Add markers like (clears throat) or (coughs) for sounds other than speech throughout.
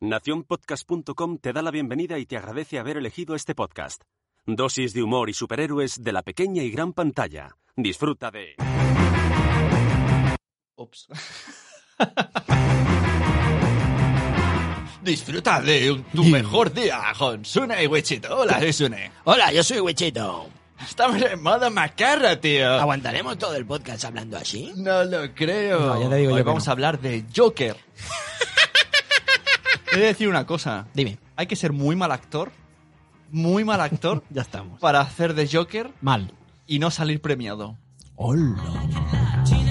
Nacionpodcast.com te da la bienvenida y te agradece haber elegido este podcast. Dosis de humor y superhéroes de la pequeña y gran pantalla. Disfruta de... Ups. (laughs) Disfruta de tu mejor día con Sune y Wichito. Hola, soy Sune. Hola, yo soy Wichito. Estamos en modo macarra, tío. ¿Aguantaremos todo el podcast hablando así? No lo creo. No, ya te digo Hoy yo que vamos no. a hablar de Joker. (laughs) He de decir una cosa. Dime. Hay que ser muy mal actor, muy mal actor, (laughs) Ya estamos. para hacer de Joker Mal. y no salir premiado. Hola.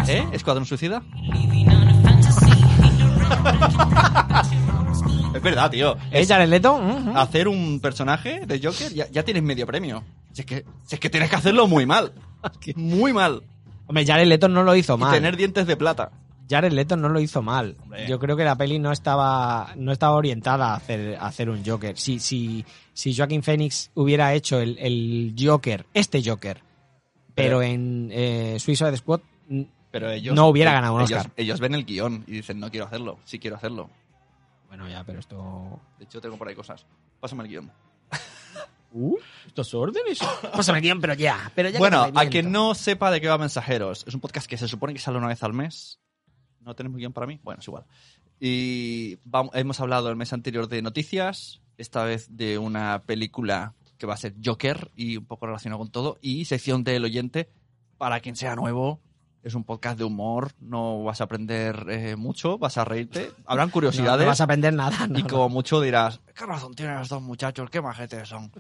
¿Eh? ¿Escuadrón Suicida? (laughs) es verdad, tío. ¿Es Jared Leto? Ujú. hacer un personaje de Joker, ya, ya tienes medio premio. Si es, que, si es que tienes que hacerlo muy mal. (laughs) Muy mal. Hombre, Jared Leto no lo hizo Y mal. tener dientes de plata. Jared Leto no lo hizo mal. Hombre. Yo creo que la peli no estaba, no estaba orientada a hacer, a hacer un Joker. Si, si, si Joaquin Phoenix hubiera hecho el, el Joker, este Joker, pero, Pero- en eh, Suicide Squad, Pero ellos. No hubiera ganado un ellos, Oscar. Ellos ven el guion y dicen, no quiero hacerlo. Sí quiero hacerlo. bueno, ya, pero esto... De hecho, tengo por ahí cosas. Pásame el guion. (laughs) Uh, ¿Estos órdenes? Pásame el guion, pero ya. Pero ya Bueno, que a quien no sepa de qué va Mensajeros, es un podcast que se supone que sale una vez al mes. ¿No tenemos guion para mí? Bueno, es igual. Y vam- hemos hablado el mes anterior de noticias, esta vez de una película que va a ser Joker y un poco relacionado con todo, y sección del oyente, para quien sea nuevo. Es un podcast de humor, no vas a aprender eh, mucho, vas a reírte, habrán (laughs) No, curiosidades. no vas a aprender nada. no, y no. como mucho dirás, ¿qué razón tienen los dos muchachos? ¿Qué majetes son?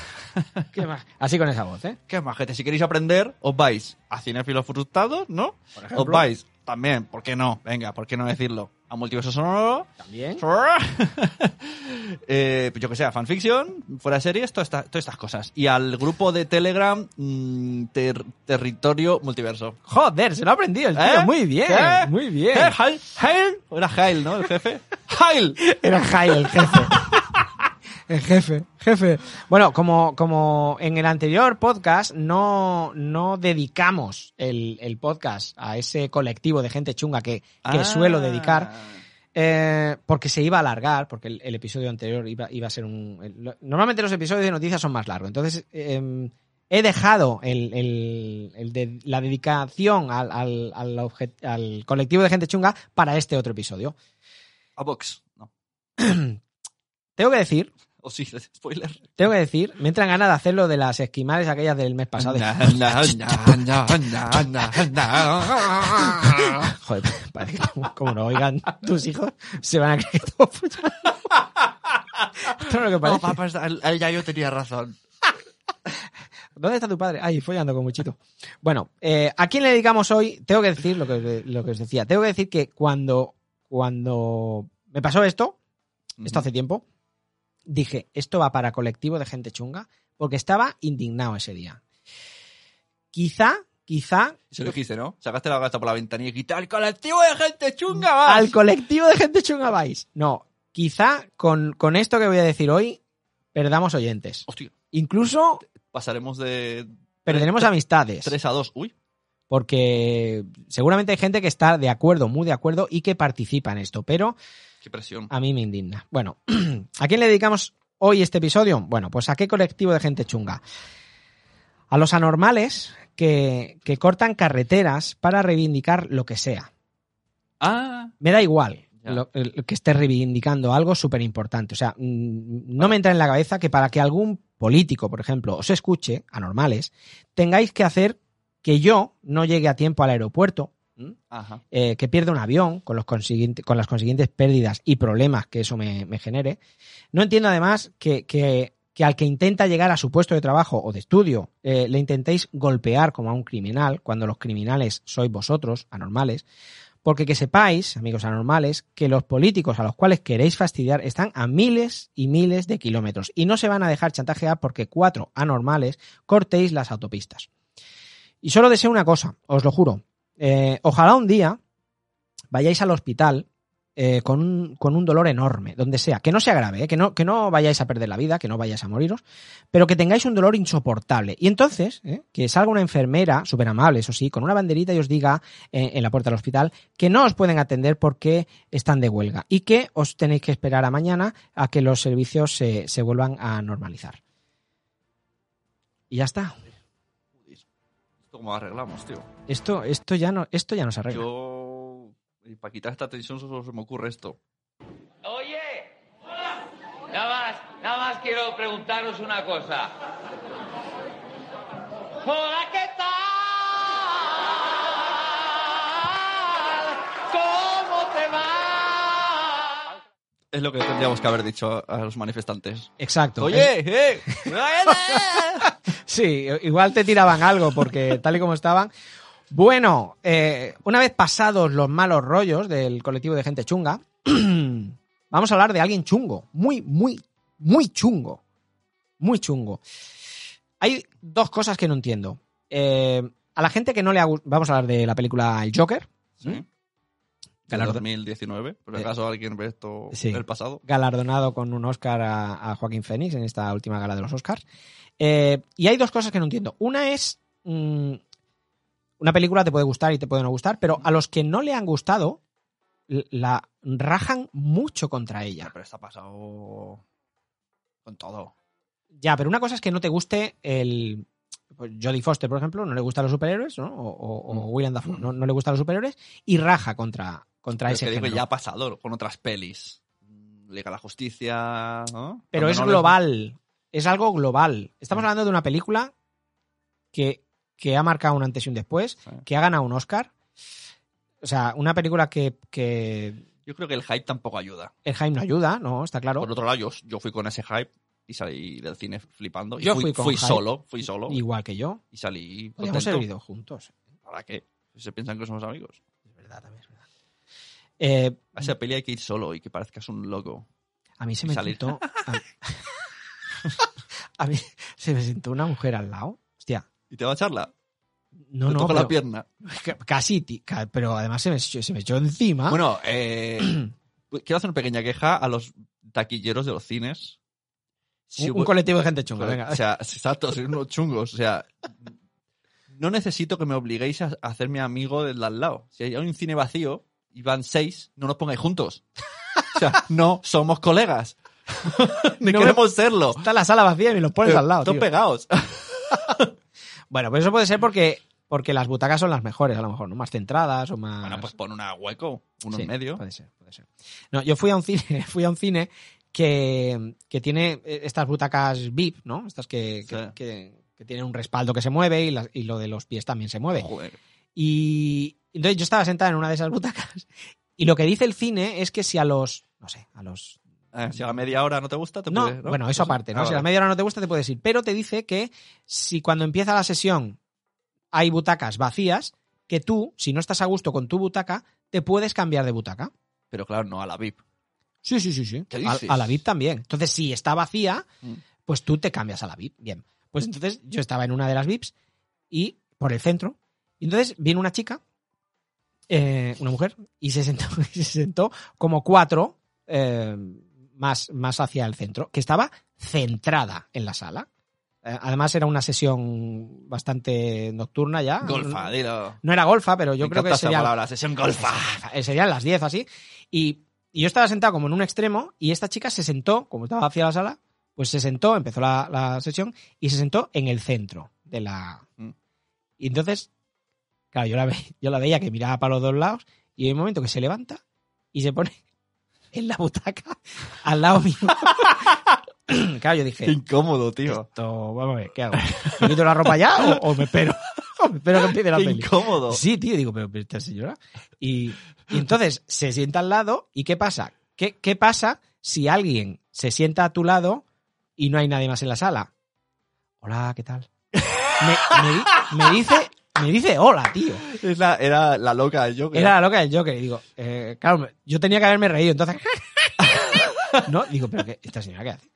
(laughs) ¿Qué más? Así con esa voz, ¿eh? ¿Qué majetes? Si queréis aprender, os vais a Cinefilos Frustrados, ¿no? Os vais también, ¿por qué no? Venga, ¿por qué no decirlo? A Multiverso Sonoro. También. (laughs) eh, yo que sé, a fanfiction, fuera de series, todas estas, todas estas cosas. Y al grupo de Telegram, mm, ter- Territorio Multiverso. Joder, se lo ha aprendido el tío. ¿Eh? Muy bien, ¿Qué? muy bien. ¿Eh? ¿Hail? ¿Hail? Era Hail, ¿no? El jefe. ¡Hail! Era Jai el jefe. El jefe, jefe. Bueno, como, como en el anterior podcast no, no dedicamos el, el podcast a ese colectivo de gente chunga que, que Ah. suelo dedicar, eh, porque se iba a alargar, porque el, el episodio anterior iba, iba a ser un... el- normalmente los episodios de noticias son más largos, entonces eh, he dejado el, el- de- la dedicación al, al, al colectivo de gente chunga para este otro episodio. A Vox. No. (clears throat) Tengo que decir (laughs) O sí, spoiler. Tengo que decir, me entran ganas de hacerlo de las esquimales aquellas del mes pasado. (laughs) (laughs) Joder, parece que como, como no oigan tus hijos, se van a creer que todo. Esto es lo que No, papá, el- ya yo tenía razón. ¿Dónde está tu padre? Ay, follando con muchito. Bueno, eh, ¿a quién le dedicamos hoy? Tengo que decir lo que, lo que os decía. Tengo que decir que cuando, cuando me pasó esto, esto hace tiempo, dije, esto va para colectivo de gente chunga, porque estaba indignado ese día. Quizá, quizá Eso lo dijiste, ¿no? Sacaste la gata por la ventanilla y quita el colectivo de gente chunga, vas. al colectivo de gente chunga vais. No, quizá con, con esto que voy a decir hoy perdamos oyentes. Hostia, Incluso pasaremos de perderemos amistades. 3 a 2. Uy, Porque seguramente hay gente que está de acuerdo, muy de acuerdo y que participa en esto, pero qué presión. a mí me indigna. Bueno, (clears throat) ¿a quién le dedicamos hoy este episodio? Bueno, pues a qué colectivo de gente chunga. A los anormales que, que cortan carreteras para reivindicar lo que sea. Ah, Me da igual lo- que esté reivindicando algo súper importante. O sea, mm, no me entra en la cabeza que para que algún político, por ejemplo, os escuche, anormales, tengáis que hacer que yo no llegue a tiempo al aeropuerto. Ajá. eh, que pierda un avión con, los con las consiguientes pérdidas y problemas que eso me, me genere. No entiendo además que, que- que al que intenta llegar a su puesto de trabajo o de estudio eh, le intentéis golpear como a un criminal, cuando los criminales sois vosotros, anormales, Porque que sepáis, amigos anormales, que los políticos a los cuales queréis fastidiar están a miles y miles de kilómetros y no se van a dejar chantajear porque cuatro anormales cortéis las autopistas. Y solo deseo una cosa, os lo juro. Eh, ojalá un día vayáis al hospital eh, con, un, con un dolor enorme, donde sea. Que no sea grave, eh, que, no, que no vayáis a perder la vida, que no vayáis a moriros, pero que tengáis un dolor insoportable. Y entonces, eh, que salga una enfermera, súper amable, eso sí, con una banderita y os diga eh, en la puerta del hospital que no os pueden atender porque están de huelga y que os tenéis que esperar a mañana a que los servicios se, se vuelvan a normalizar. Y ya está. ¿Esto cómo arreglamos, tío? Esto, esto, ya, no, esto ya no se arregla. Yo. Y para quitar esta tensión solo se me ocurre esto. Oye, nada más, nada más quiero preguntaros una cosa. Hola, ¿qué tal? ¿Cómo te va? Es lo que tendríamos que haber dicho a los manifestantes. Exacto. Oye, eh. (laughs) Sí, igual te tiraban algo porque tal y como estaban. Bueno, eh, una vez pasados los malos rollos del colectivo de gente chunga, (clears throat) vamos a hablar de alguien chungo, muy, muy, muy chungo, muy chungo. Hay dos cosas que no entiendo. Eh, a la gente que no le ha gu- vamos a hablar de la película El Joker, ¿Sí? Del Galardo- 2019. Por si Eh, acaso alguien ve esto sí. del pasado. galardonado con un Oscar a, a Joaquín Phoenix en esta última gala de los Oscars. Eh, y hay dos cosas que no entiendo. Una es. mm, una película te puede gustar y te puede no gustar, pero a los que no le han gustado, la rajan mucho contra ella. pero está pasado con todo. Ya, pero una cosa es que no te guste el. pues Jodie Foster, por ejemplo, no le gustan los superhéroes, ¿no? O, o- o William Dafoe, no, no le gustan los superhéroes y raja contra, contra Pero ese que digo, género. ya ha pasado con otras pelis. Liga la Justicia, ¿no? Pero Cuando es no les- global. Es algo global. Estamos hablando de una película que, que ha marcado un antes y un después, Sí. que ha ganado un Oscar. O sea, una película que, que Yo creo que el hype tampoco ayuda. el hype no ayuda, ¿no? Está claro. Por otro lado, yo, yo fui con ese hype y salí del cine flipando. Y Yo fui, fui con fui hype. solo, fui solo. Igual que yo. Y salí Podríamos haber ido juntos. ¿Para qué? Si se piensan que somos amigos. Es verdad, también. Eh, A esa peli hay que ir solo y que parezcas un loco. a mí se me salir. sentó. (laughs) A, (laughs) a mí se me sentó una mujer al lado. Hostia. ¿Y te va a echarla? No, te no, toca la pierna. ca- casi, pero además se me, se me echó encima. Bueno, eh, (clears throat) quiero hacer una pequeña queja a los taquilleros de los cines. Si un, colectivo de gente chunga, venga. O sea, (laughs) exacto, sois unos chungos. O sea, no necesito que me obliguéis a hacerme amigo del de al lado. Si hay un cine vacío y van seis, no nos pongáis juntos. O sea, no somos colegas. (laughs) Ni No me- queremos serlo. Está la sala vacía y me los pones al lado. Tío. pegados. (laughs) Bueno, pues eso puede ser porque, porque las butacas son las mejores, a lo mejor, ¿no? Más centradas o más. Bueno, pues pon una hueco, uno Sí, en medio. Puede ser, puede ser. No, yo fui a un cine, (laughs) fui a un cine que, que tiene eh, estas butacas VIP, ¿no? Estas que, que, Sí. que- que tienen un respaldo que se mueve y, las- y lo de los pies también se mueve. Joder. Y entonces yo estaba sentada en una de esas butacas y lo que dice el cine es que si a los, no sé, a los Eh, si a la media hora no te gusta, te no, puedes, ¿no? bueno, eso aparte, ¿no? Ah, si a la media hora no te gusta, te puedes ir. Pero te dice que si cuando empieza la sesión hay butacas vacías, que tú, si no estás a gusto con tu butaca, te puedes cambiar de butaca. Pero claro, no a la VIP. Sí, sí, sí, sí. ¿Qué A, dices? a la VIP también. Entonces, si está vacía, Mm. pues tú te cambias a la VIP. Bien. Pues entonces yo estaba en una de las VIPs y por el centro. Y entonces viene una chica, eh, una mujer, y se sentó, y (laughs) se sentó como cuatro eh, más, más hacia el centro, que estaba centrada en la sala. Eh, además era una sesión bastante nocturna ya. Golfa, dilo. No era golfa, pero yo Me creo que sería palabra, sesión golfa. eh, serían las 10 así. Y, y yo estaba sentado como en un extremo y esta chica se sentó, como estaba hacia la sala, pues se sentó, empezó la, la sesión y se sentó en el centro de la... Mm. Y entonces, claro, yo la, ve, yo la veía que miraba para los dos lados y hay un momento que se levanta y se pone (laughs) en la butaca al lado mío. (laughs) claro, yo dije, Qué incómodo, tío. esto, vamos a ver, ¿qué hago? ¿Me quito la ropa ya o, o me espero? (laughs) O me espero que empiece la Qué peli. incómodo. Sí, tío, digo, pero, pero esta señora. Y, y entonces se sienta al lado y ¿qué pasa? ¿Qué, ¿Qué pasa si alguien se sienta a tu lado y no hay nadie más en la sala? Hola, ¿qué tal? Me, me di- me dice Me dice hola, tío. Es la- era la loca del Joker. Era la loca del Joker. Y digo, eh, claro, yo tenía que haberme reído. Entonces, (laughs) no, digo, pero ¿qué, ¿esta señora qué hace?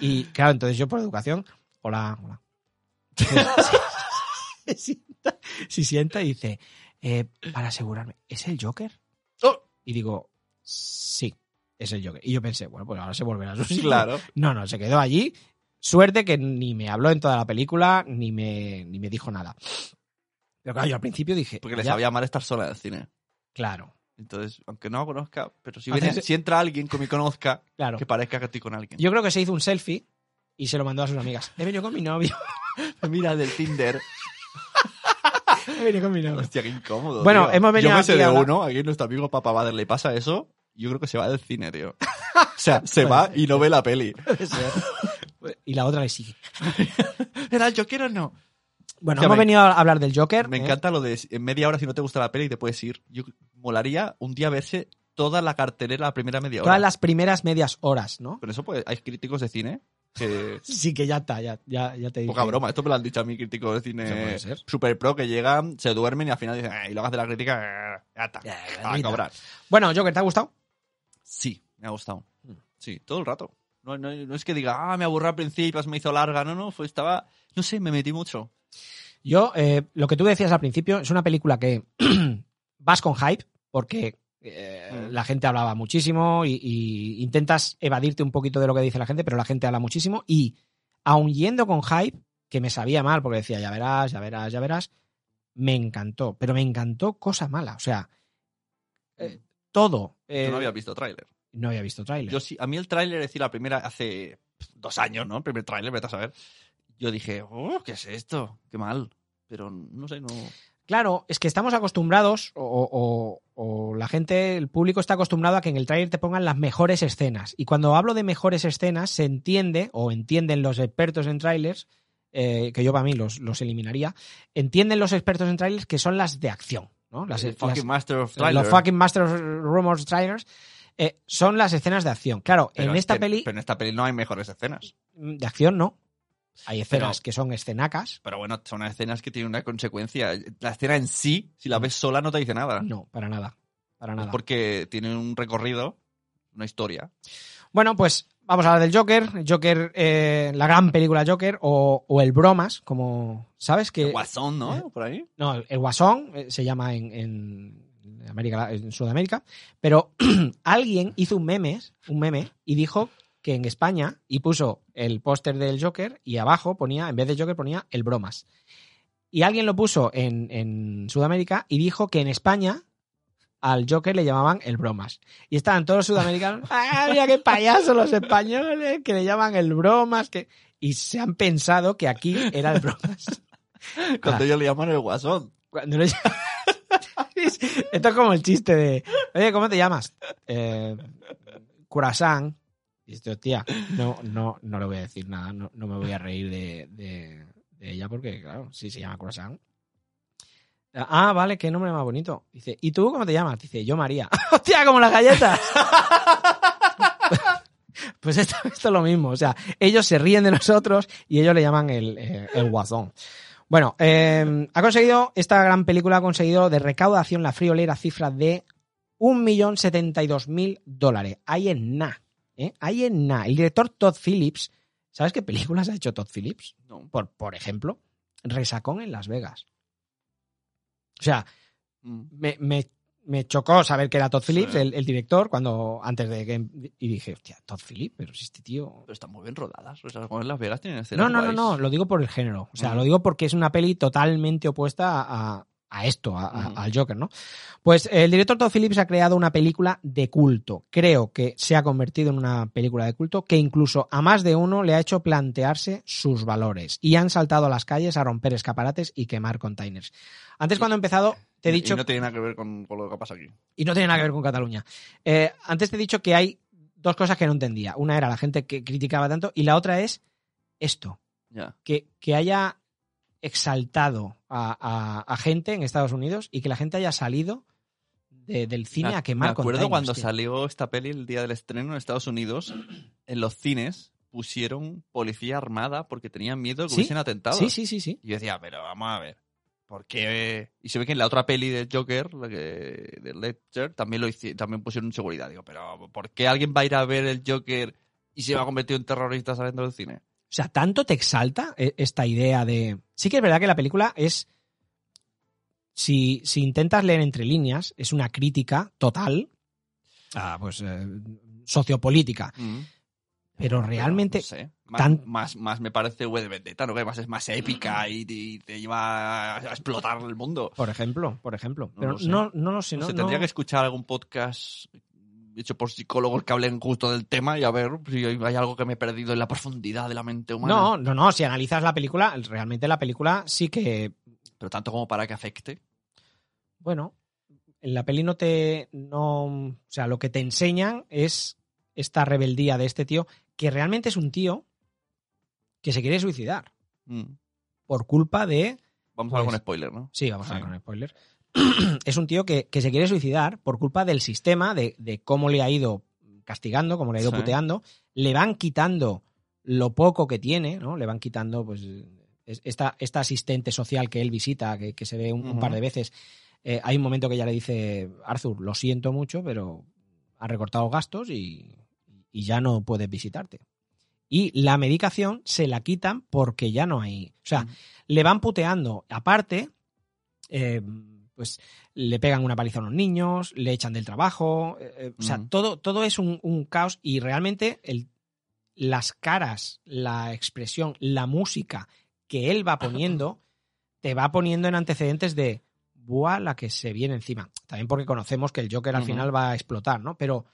Y claro, entonces yo por educación, hola, hola. (laughs) se sienta, se sienta y dice, eh, para asegurarme, ¿es el Joker? Oh. Y digo, sí, es el Joker. Y yo pensé, bueno, pues ahora se volverá a su sitio. Claro. No, no, se quedó allí. Suerte que ni me habló en toda la película, ni me, ni me dijo nada. Pero claro, yo al principio dije. Porque le ya- sabía mal estar sola en el cine. Claro, Entonces, aunque no conozca, pero si, Haces- viene- si entra alguien que me conozca, claro. que parezca que estoy con alguien. Yo creo que se hizo un selfie y se lo mandó a sus amigas. He venido con mi novio. (laughs) Mira, del Tinder. (laughs) He venido con mi novio. Hostia, qué incómodo. Bueno, tío. hemos venido Yo me sé de uno, aquí nuestro amigo Papa Bader le pasa eso. Yo creo que se va del cine, tío. (laughs) O sea, se va y no ve la peli. Y la otra le sigue. ¿Era el Joker o no? Bueno, O sea, hemos me- venido a hablar del Joker. Me ¿eh? encanta lo de en media hora si no te gusta la peli te puedes ir. Yo molaría un día verse toda la cartelera la primera media hora. Todas las primeras medias horas, ¿no? Con eso pues hay críticos de cine que (laughs) Sí, que ya está, ya, ya, ya te dije. poca broma, esto me lo han dicho a mí críticos de cine super pro que llegan, se duermen y al final dicen, "Eh", y luego hacen la crítica, "Eh, ya está, Ya, a cobrar. Bueno, Joker, ¿te ha gustado? Sí, me ha gustado. Mm. Sí, todo el rato. No, no- no es que diga, ah, me aburrió al principio, me hizo larga. No, no, fue, estaba, no sé, me metí mucho. Yo, eh, lo que tú decías al principio, es una película que (clears throat) vas con hype, porque eh, Mm. la gente hablaba muchísimo y, y intentas evadirte un poquito de lo que dice la gente, pero la gente habla muchísimo. Y aun yendo con hype, que me sabía mal, porque decía, ya verás, ya verás, ya verás, me encantó. Pero me encantó cosa mala. O sea, eh, todo. eh, Yo no había visto tráiler. No había visto tráiler. Yo sí, a mí el tráiler, es decir, la primera, hace dos años, ¿no? El primer tráiler, vete a saber. Yo dije, oh, ¿qué es esto? Qué mal. Pero no sé, no. Claro, es que estamos acostumbrados, o, o- o la gente, el público está acostumbrado a que en el tráiler te pongan las mejores escenas. Y cuando hablo de mejores escenas, se entiende, o entienden los expertos en trailers, eh, que yo para mí los, los eliminaría, entienden los expertos en trailers que son las de acción. ¿no? Las, fucking Master of los fucking Master of Rumors trailers eh, son las escenas de acción. Claro, Pero en es esta que- peli Pero en esta peli no hay mejores escenas. de acción no. Hay escenas Pero- que son escenacas. Pero bueno, son escenas que tienen una consecuencia. La escena en sí, si la ves sola, no te dice nada. No, para nada. Para Es nada. porque tiene un recorrido, una historia. Bueno, pues vamos a hablar del Joker. Joker, eh, la gran película Joker, o, o el Bromas, como. ¿Sabes? que Guasón, ¿no? Por ahí. No, el Guasón eh, se llama en, en América, en Sudamérica. Pero (clears throat) alguien hizo un meme, un meme, y dijo que en España, y puso el póster del Joker, y abajo ponía, en vez de Joker, ponía el Bromas. Y alguien lo puso en, en Sudamérica y dijo que en España al Joker le llamaban el Bromas. Y estaban todos los sudamericanos, (laughs) ¡ah, mira qué payasos los españoles! Que le llaman el Bromas. Que... Y se han pensado que aquí era el Bromas. (laughs) Cuando ellos le llaman el guasón. Cuando le llaman- Esto es como el chiste de, oye, ¿cómo te llamas? Eh, Curasán. Y esto, hostia, no, no, no le voy a decir nada, no, no me voy a reír de, de- de ella porque, claro, sí se llama Curasán. Ah, vale, qué nombre más bonito. Dice, ¿y tú cómo te llamas? Dice, yo María. (laughs) ¡Hostia, como las galletas! (laughs) pues esto, esto es lo mismo. O sea, ellos se ríen de nosotros y ellos le llaman el, eh, el guasón. Bueno, eh, ha conseguido, esta gran película ha conseguido de recaudación la friolera cifra de 1.072.000 dólares. Ahí en nada. ¿eh? Ahí en nada. El director Todd Phillips, ¿sabes qué películas ha hecho Todd Phillips? No. Por, por ejemplo, Resacón en Las Vegas. O sea, Mm. me, me- me chocó saber que era Todd Phillips, Sí. el, el director, cuando antes de que. Y dije, hostia, Todd Phillips, pero si este tío. Pero están muy bien rodadas. O sea, como en Las Vegas tienen escenas No, no, no, guays. no, lo digo por el género. O sea, lo digo porque es una peli totalmente opuesta a, a esto, a- al Joker, ¿no? Pues el director Todd Phillips ha creado una película de culto. Creo que se ha convertido en una película de culto que incluso a más de uno le ha hecho plantearse sus valores y han saltado a las calles a romper escaparates y quemar containers. Antes, cuando he empezado, te he Y- dicho Y no tiene nada que ver con, con lo que pasa aquí. y no tiene nada que ver con Cataluña. Eh, antes te he dicho que hay dos cosas que no entendía. Una era la gente que criticaba tanto y la otra es esto, Ya. que, que haya exaltado a, a- a gente en Estados Unidos y que la gente haya salido de- del cine Me- a quemar Me acuerdo cuando salió esta peli el día del estreno en Estados Unidos, en los cines pusieron policía armada porque tenían miedo de que ¿Sí? hubiesen atentado. Sí, sí, sí, sí. Y yo decía, pero vamos a ver. Porque y se ve que en la otra peli de Joker, que, de Ledger, también lo hici- también pusieron seguridad. Digo, pero ¿por qué alguien va a ir a ver el Joker y se va a convertir en terrorista saliendo del cine? O sea, tanto te exalta eh, esta idea de. Sí que es verdad que la película es. Si, si intentas leer entre líneas, es una crítica total a, pues, eh, sociopolítica. Pero realmente. No sé. Más, tan- más, más me parece V de Vendetta, ¿no? Que además es más épica y, y te lleva a explotar el mundo. Por ejemplo, por ejemplo. No Pero lo sé. no, no lo sé. No no- tendría que escuchar algún podcast hecho por psicólogos que hablen justo del tema y a ver si hay hay algo que me he perdido en la profundidad de la mente humana. no, no, no. Si analizas la película, realmente la película sí que. Pero tanto como para que afecte. Bueno, en la peli no te. No, o sea, lo que te enseñan es esta rebeldía de este tío, que realmente es un tío que se quiere suicidar Mm. por culpa de. Vamos a hablar Pues- con spoiler, ¿no? Sí, vamos a ver con spoiler. (clears throat) es un tío que, que se quiere suicidar por culpa del sistema, de, de cómo le ha ido castigando, cómo le ha ido Sí. puteando. Le van quitando lo poco que tiene, ¿no? Le van quitando, pues, es- esta, esta asistente social que él visita, que, que se ve un, un par de veces. Eh, hay un momento que ya le dice, Arthur, lo siento mucho, pero ha recortado gastos y, y ya no puedes visitarte. Y la medicación se la quitan porque ya no hay. O sea, le van puteando. Aparte, eh, pues le pegan una paliza a los niños, le echan del trabajo. eh, eh, o sea, todo, todo es un, un caos y realmente el, las caras, la expresión, la música que él va poniendo, te va poniendo en antecedentes de buah la que se viene encima. También porque conocemos que el Joker al final va a explotar, ¿no? Pero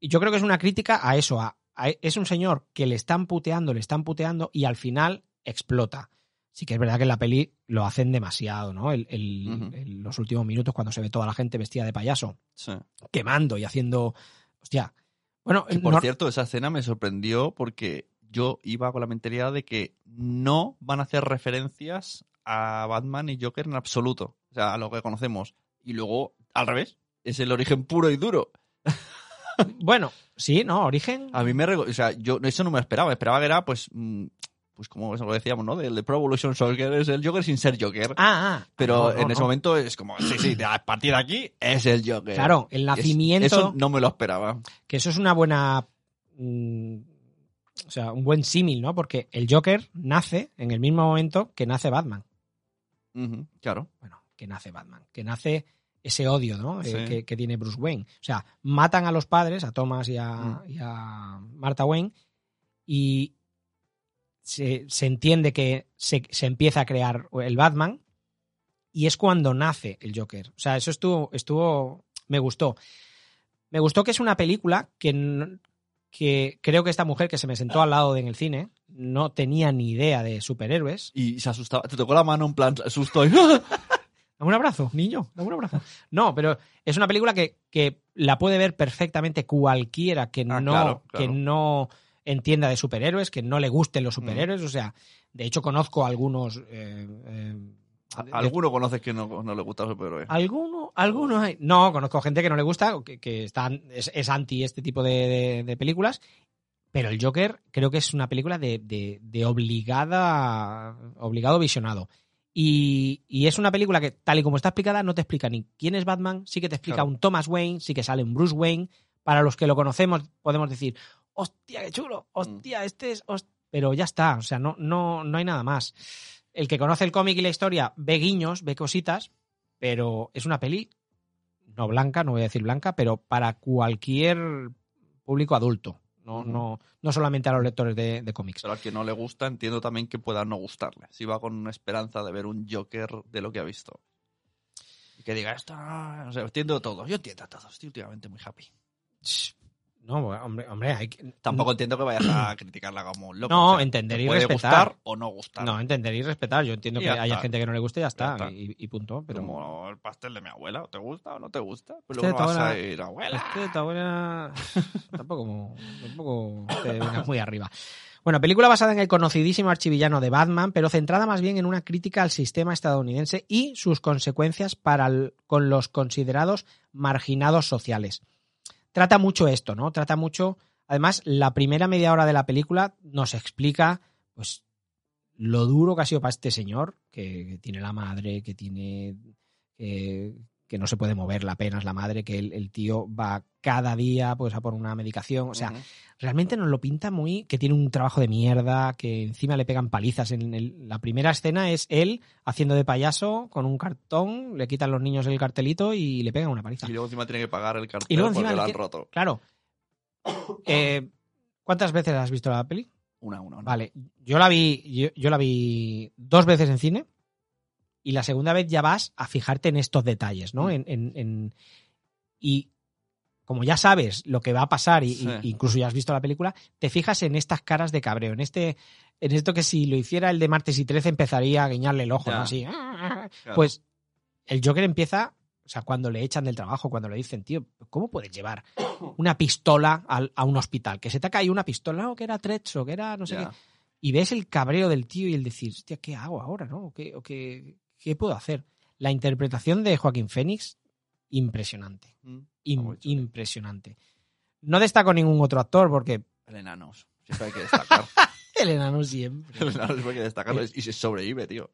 yo creo que es una crítica a eso, a- es un señor que le están puteando, le están puteando y al final explota. Sí que es verdad que en la peli lo hacen demasiado, ¿no? El- el- Ujú. el- los últimos minutos cuando se ve toda la gente vestida de payaso, Sí. quemando y haciendo... Hostia. Bueno, Que, por no- cierto, esa escena me sorprendió porque yo iba con la mentalidad de que no van a hacer referencias a Batman y Joker en absoluto. O sea, a lo que conocemos. Y luego, al revés, es el origen puro y duro. (laughs) bueno, sí, ¿no? Origen... A mí me... O sea, yo eso no me lo esperaba. Esperaba que era, pues... mm, Pues como lo decíamos, ¿no? Del de Pro Evolution Soccer es el Joker sin ser Joker. Ah, ah. Pero No, no, en ese no. momento es como, sí, sí, a partir de aquí es el Joker. Claro, el Es- nacimiento... eso no me lo esperaba. que eso es una buena. mm, o sea, un buen símil, ¿no? Porque el Joker nace en el mismo momento que nace Batman. Claro. Bueno, que nace Batman. Que nace ese odio, ¿no? Eh, que, que tiene Bruce Wayne. O sea, matan a los padres, a Thomas y a, Mm. y a Martha Wayne, y se, se entiende que se, se empieza a crear el Batman, y es cuando nace el Joker. O sea, eso estuvo, estuvo, me gustó. Me gustó que es una película que, que creo que esta mujer que se me sentó al lado de en el cine no tenía ni idea de superhéroes. Y se asustaba. Te tocó la mano en plan susto y... (laughs) Dame un abrazo, niño, dame un abrazo. No, pero es una película que, que la puede ver perfectamente cualquiera que Ah, no, claro, que no entienda de superhéroes, que no le gusten Mm. los superhéroes. O sea, de hecho conozco algunos. eh, eh, de- Alguno conoces que no, no le gusta el superhéroe. ¿Alguno? ¿Alguno hay? No, conozco gente que no le gusta, que, que están, es, es anti este tipo de, de- de películas. Pero el Joker creo que es una película de obligada, obligado visionado. Y, y es una película que, tal y como está explicada, no te explica ni quién es Batman, sí que te explica Claro. un Thomas Wayne, sí que sale un Bruce Wayne. Para los que lo conocemos, podemos decir, hostia, qué chulo, hostia, este es... host-". Pero ya está, o sea, no, no, no hay nada más. El que conoce el cómic y la historia ve guiños, ve cositas, pero es una peli no blanca, no voy a decir blanca, pero para cualquier público adulto, no, no, no solamente a los lectores de, de cómics. Pero al que no le gusta, entiendo también que pueda no gustarle. Si va con una esperanza de ver un Joker de lo que ha visto. Y que diga, esto no... no sé, entiendo todo. Yo entiendo todo. Estoy últimamente muy happy. No, hombre, hombre, hay que... Tampoco entiendo que vayas a criticarla como un loco. No, O sea, entender te y puede respetar. gustar o no gustar. No, entender y respetar. Yo entiendo que ya haya gente que no le guste y ya está, está. Y, y punto. Pero Como el pastel de mi abuela. ¿Te gusta o no te gusta? Pues Este luego no vas a abuela- ir, abuela. Este tu abuela (laughs) tampoco, tampoco te muy arriba. Bueno, película basada en el conocidísimo archivillano de Batman, pero centrada más bien en una crítica al sistema estadounidense y sus consecuencias para el- con los considerados marginados sociales. Trata mucho esto, ¿no? Trata mucho. Además, la primera media hora de la película nos explica, pues, lo duro que ha sido para este señor, que, tiene la madre, que tiene. Que no se puede mover la pena es la madre, que el, el tío va cada día pues a por una medicación. O sea, realmente nos lo pinta muy que tiene un trabajo de mierda, que encima le pegan palizas. En el- la primera escena es él haciendo de payaso con un cartón, le quitan los niños el cartelito y le pegan una paliza. Y luego encima tiene que pagar el cartel Y luego porque lo han roto. Claro. (coughs) Eh, ¿Cuántas veces has visto la peli? Una a una. una. Vale, yo la vi, yo, yo la vi dos veces en cine y la segunda vez ya vas a fijarte en estos detalles, ¿no? Mm. En, en- en- y como ya sabes lo que va a pasar y, Sí. y incluso ya has visto la película, te fijas en estas caras de cabreo, en este, en esto que si lo hiciera el de martes y 13 empezaría a guiñarle el ojo, Ya. ¿no? Así. Claro. Pues el Joker empieza, o sea, cuando le echan del trabajo, cuando le dicen, tío, ¿cómo puedes llevar una pistola al- a un hospital? Que se te ha caído una pistola, no, que era Trezzo, que era no sé Ya. qué. Y ves el cabreo del tío y el decir, hostia, ¿qué hago ahora, no? ¿O qué, o qué, qué puedo hacer? La interpretación de Joaquín Fénix, impresionante. Mm. Impresionante. No destaco ningún otro actor porque El enanos. Siempre hay que destacar. (laughs) el enano siempre. el enanos siempre hay que destacarlo. Y se sobrevive, tío.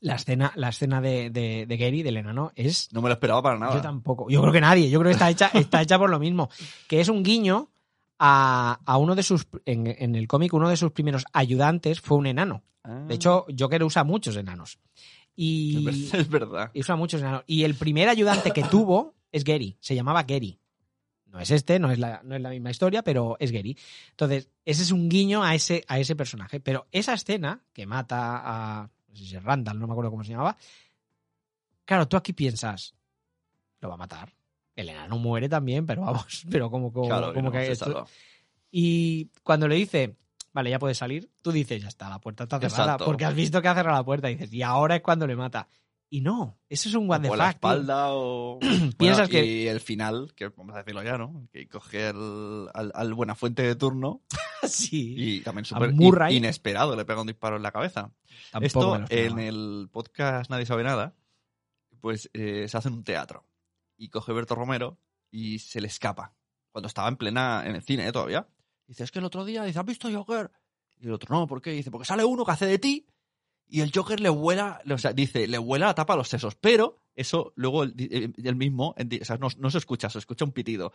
La escena, la escena de, de, de Gary, del enano, es No me lo esperaba para nada. Yo tampoco. Yo creo que nadie. Yo creo que está hecha, (laughs) está hecha por lo mismo. Que es un guiño a, a uno de sus. En, en el cómic, uno de sus primeros ayudantes fue un enano. Ah. De hecho, Joker usa muchos enanos. Y, Es ver- (laughs) es verdad. y usa muchos enanos. Y el primer ayudante que tuvo es Gary. Se llamaba Gary. No es este, no es la, no es la misma historia, pero es Gary. Entonces, ese es un guiño a ese, a ese personaje. Pero esa escena que mata a. No sé si es Randall, no me acuerdo cómo se llamaba. Claro, tú aquí piensas. Lo va a matar. El enano muere también, pero vamos, (laughs) pero como, como, Claro, como no, que esto- y cuando le dice, vale, ya puedes salir, tú dices, ya está, la puerta está cerrada. Exacto. Porque has visto que ha cerrado la puerta y dices, y ahora es cuando le mata. Y no, eso es un what the la tío. espalda o... (clears throat) Piensas Bueno, que- Y el final, que vamos a decirlo ya, ¿no? Que coge el- al, al Buenafuente de turno (laughs) sí. y también súper in- inesperado, le pega un disparo en la cabeza. Tampoco Esto en el podcast Nadie sabe nada, pues eh, se hace en un teatro. Y coge Berto Romero y se le escapa. Cuando estaba en plena, en el cine ¿eh? todavía. Dice, es que el otro día, dice, ¿has visto Joker? Y el otro, no, ¿por qué? Dice, porque sale uno que hace de ti y el Joker le vuela, o sea, dice, le vuela la tapa a los sesos. Pero eso luego el, el- el mismo, o sea, no, no se escucha, se escucha un pitido.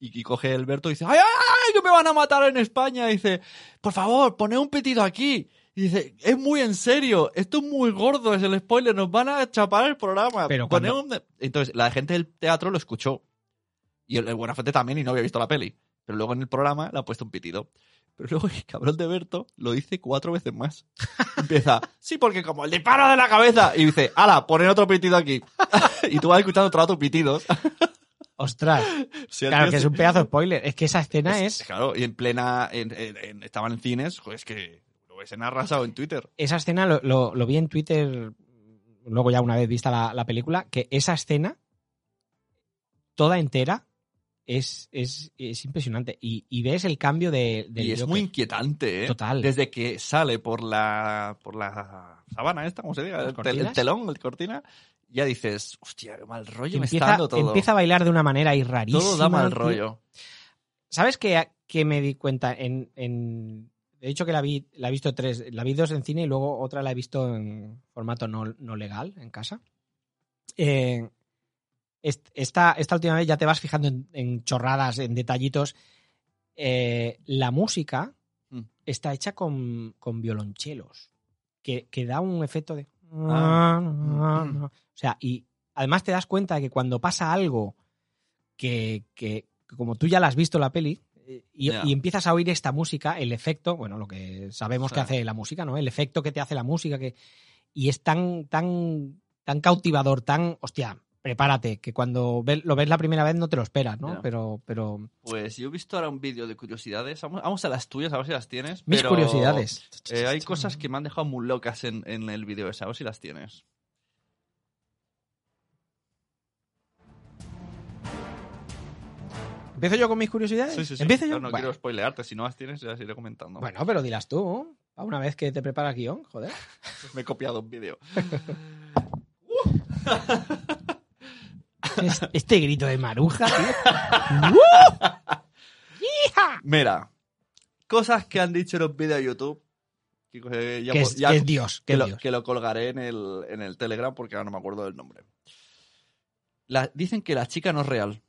Y, y coge el Berto y dice, ¡ay, ay, ay, que me van a matar en España! Y dice, por favor, poned un pitido aquí. Y dice, es muy en serio, esto es muy gordo, es el spoiler, nos van a chapar el programa. Pero Poned cuando- un- Entonces, la gente del teatro lo escuchó. Y el, el Buenafuente también, y no había visto la peli. Pero luego en el programa le ha puesto un pitido. Pero luego el cabrón de Berto lo dice cuatro veces más. (laughs) Empieza, sí, porque como el disparo de la cabeza. Y dice, ala, ponen otro pitido aquí. (laughs) y tú vas escuchando otro rato pitidos. (laughs) Ostras, claro tío, que es un pedazo de spoiler. Es que esa escena es- es, Claro, y en plena. en- en- en- estaban en cines, joder, es que lo ves en arrasado en Twitter. esa escena lo, lo- lo vi en Twitter, luego ya una vez vista la, la película, que esa escena, toda entera, es, es, es impresionante. Y, y ves el cambio de, del y es Joker. muy inquietante, ¿eh? Total. Desde que sale por la. por la sabana esta, ¿cómo se diga? ¿Las El, tel- el telón, el cortina. Ya dices, hostia, qué mal rollo me está empieza, dando todo. empieza a bailar de una manera ahí rarísima. todo da mal rollo. ¿Sabes qué, qué me di cuenta? En, en- de hecho que la vi, la he visto tres, la vi dos en cine y luego otra la he visto en formato no, no legal en casa. Eh, esta, esta última vez ya te vas fijando en, en chorradas, en detallitos. Eh, la música Mm. está hecha con, con violonchelos, que, que da un efecto de... Ah. O sea, y además te das cuenta de que cuando pasa algo que, que- como tú ya la has visto la peli eh, y, empiezas a oír esta música, el efecto, bueno, lo que sabemos que hace la música, ¿no? El efecto que te hace la música que y es tan tan tan cautivador, tan, hostia, prepárate, que cuando lo ves la primera vez no te lo esperas, ¿no? Pero pero Pues yo he visto ahora un vídeo de curiosidades. Vamos, vamos a las tuyas, a ver si las tienes. mis pero, curiosidades. eh, hay cosas que me han dejado muy locas en, en el vídeo ese. A ver si las tienes. ¿Empiezo yo con mis curiosidades? Sí, sí, sí. ¿Empiezo yo? No Bueno. quiero spoilearte. Si no las tienes, ya las iré comentando. Bueno, pero dilas tú. A una vez que te preparas guion, joder. (laughs) Me he copiado un vídeo. (laughs) Es- Este grito de maruja, tío. (laughs) Mira, cosas que han dicho en los vídeos de YouTube Que, eh, ya que, es, ya- que es Dios. Que que es lo, Dios. que lo colgaré en el, en el Telegram porque ahora no me acuerdo del nombre. La- dicen que la chica no es real.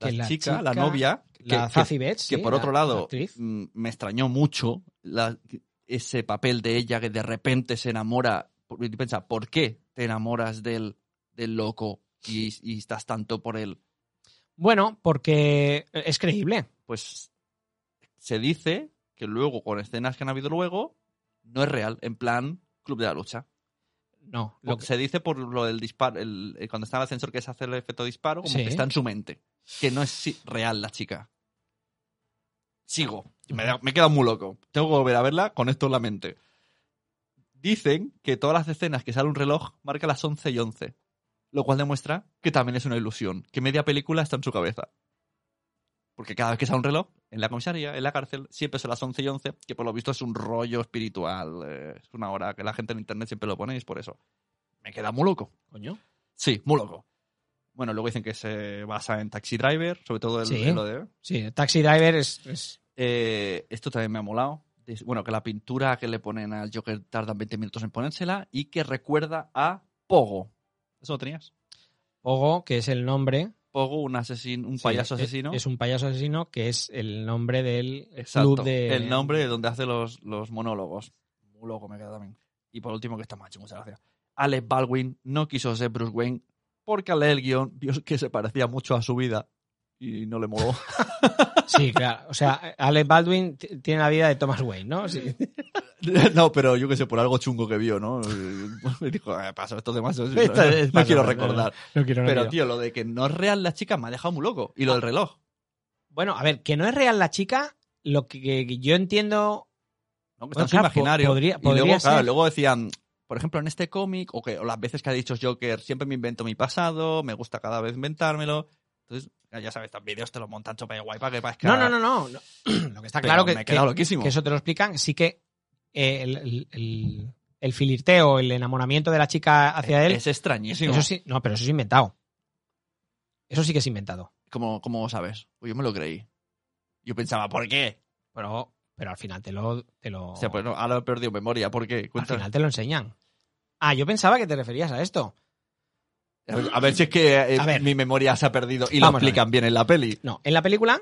La, Que la chica, la novia, que, la que- Betts, que sí, por otro la lado mm, me extrañó mucho la- ese papel de ella que de repente se enamora. Y piensa, ¿por qué te enamoras del, del loco y, y estás tanto por él? Bueno, porque es creíble. Pues se dice que luego, con escenas que han habido luego, no es real, en plan Club de la Lucha. No, Lo que se dice por lo del disparo, el- el- cuando está en el ascensor que se hace el efecto disparo, como Sí. que está en su mente. Que no es real la chica. Sigo. Me, me he quedado muy loco. Tengo que volver a verla con esto en la mente. Dicen que todas las escenas que sale un reloj marca las 11 y 11. Lo cual demuestra que también es una ilusión. Que media película está en su cabeza. Porque cada vez que sale un reloj, en la comisaría, en la cárcel, siempre son las 11 y 11, que por lo visto es un rollo espiritual. eh, es una hora que la gente en internet siempre lo pone y es por eso. Me queda muy loco. Coño. Sí, muy loco. Bueno, luego dicen que se basa en Taxi Driver, sobre todo el, Sí. lo de... Sí, Taxi Driver es. es- Eh, esto también me ha molado. Bueno, que la pintura que le ponen al Joker tardan 20 minutos en ponérsela y que recuerda a Pogo. ¿Eso lo tenías? Pogo, que es el nombre. Pogo, un asesino, un sí, payaso es- asesino. Es, un payaso asesino que es el nombre del Exacto. club de. El nombre de donde hace los, los monólogos. Muy loco me queda también. Y por último, que está macho, muchas gracias. Alec Baldwin no quiso ser Bruce Wayne porque al leer el guion vio que se parecía mucho a su vida y no le moló. (laughs) Sí, claro. O sea, Alec Baldwin tiene la vida de Thomas Wayne, ¿no? Sí. (laughs) no, pero yo que sé, por algo chungo que vio, ¿no? (laughs) Me dijo, eh, paso, esto demás no, no quiero recordar. No quiero, pero, quiero. tío, lo de que no es real la chica me ha dejado muy loco. Y lo del reloj. Bueno, a ver, que no es real la chica, lo que, que yo entiendo. ¿no? Que Bueno, está su claro, imaginario. po- podría- y luego, claro, ser. luego decían, por ejemplo, en este cómic, o, que, o las veces que ha dicho Joker, siempre me invento mi pasado, me gusta cada vez inventármelo. Entonces, ya sabes, estos vídeos te los montan chope guay para que parezca... No, no, no, no. no. (clears throat) Lo que está claro que, me he quedado que- loquísimo. que eso te lo explican. Sí que eh, el, el, el- el filirteo, el enamoramiento de la chica hacia él. Es extrañísimo. Eso sí, no, pero eso es inventado. Eso sí que es inventado. ¿Cómo, cómo sabes? Pues yo me lo creí. Yo pensaba, ¿por qué? Pero, pero al final te lo, te lo, O sea, pues no, ahora he perdido memoria. ¿Por qué? al final te lo enseñan. Ah, yo pensaba que te referías a esto. A ver, a ver si es que eh, A ver. mi memoria se ha perdido y Vamos a lo explican bien en la peli. No, en la película.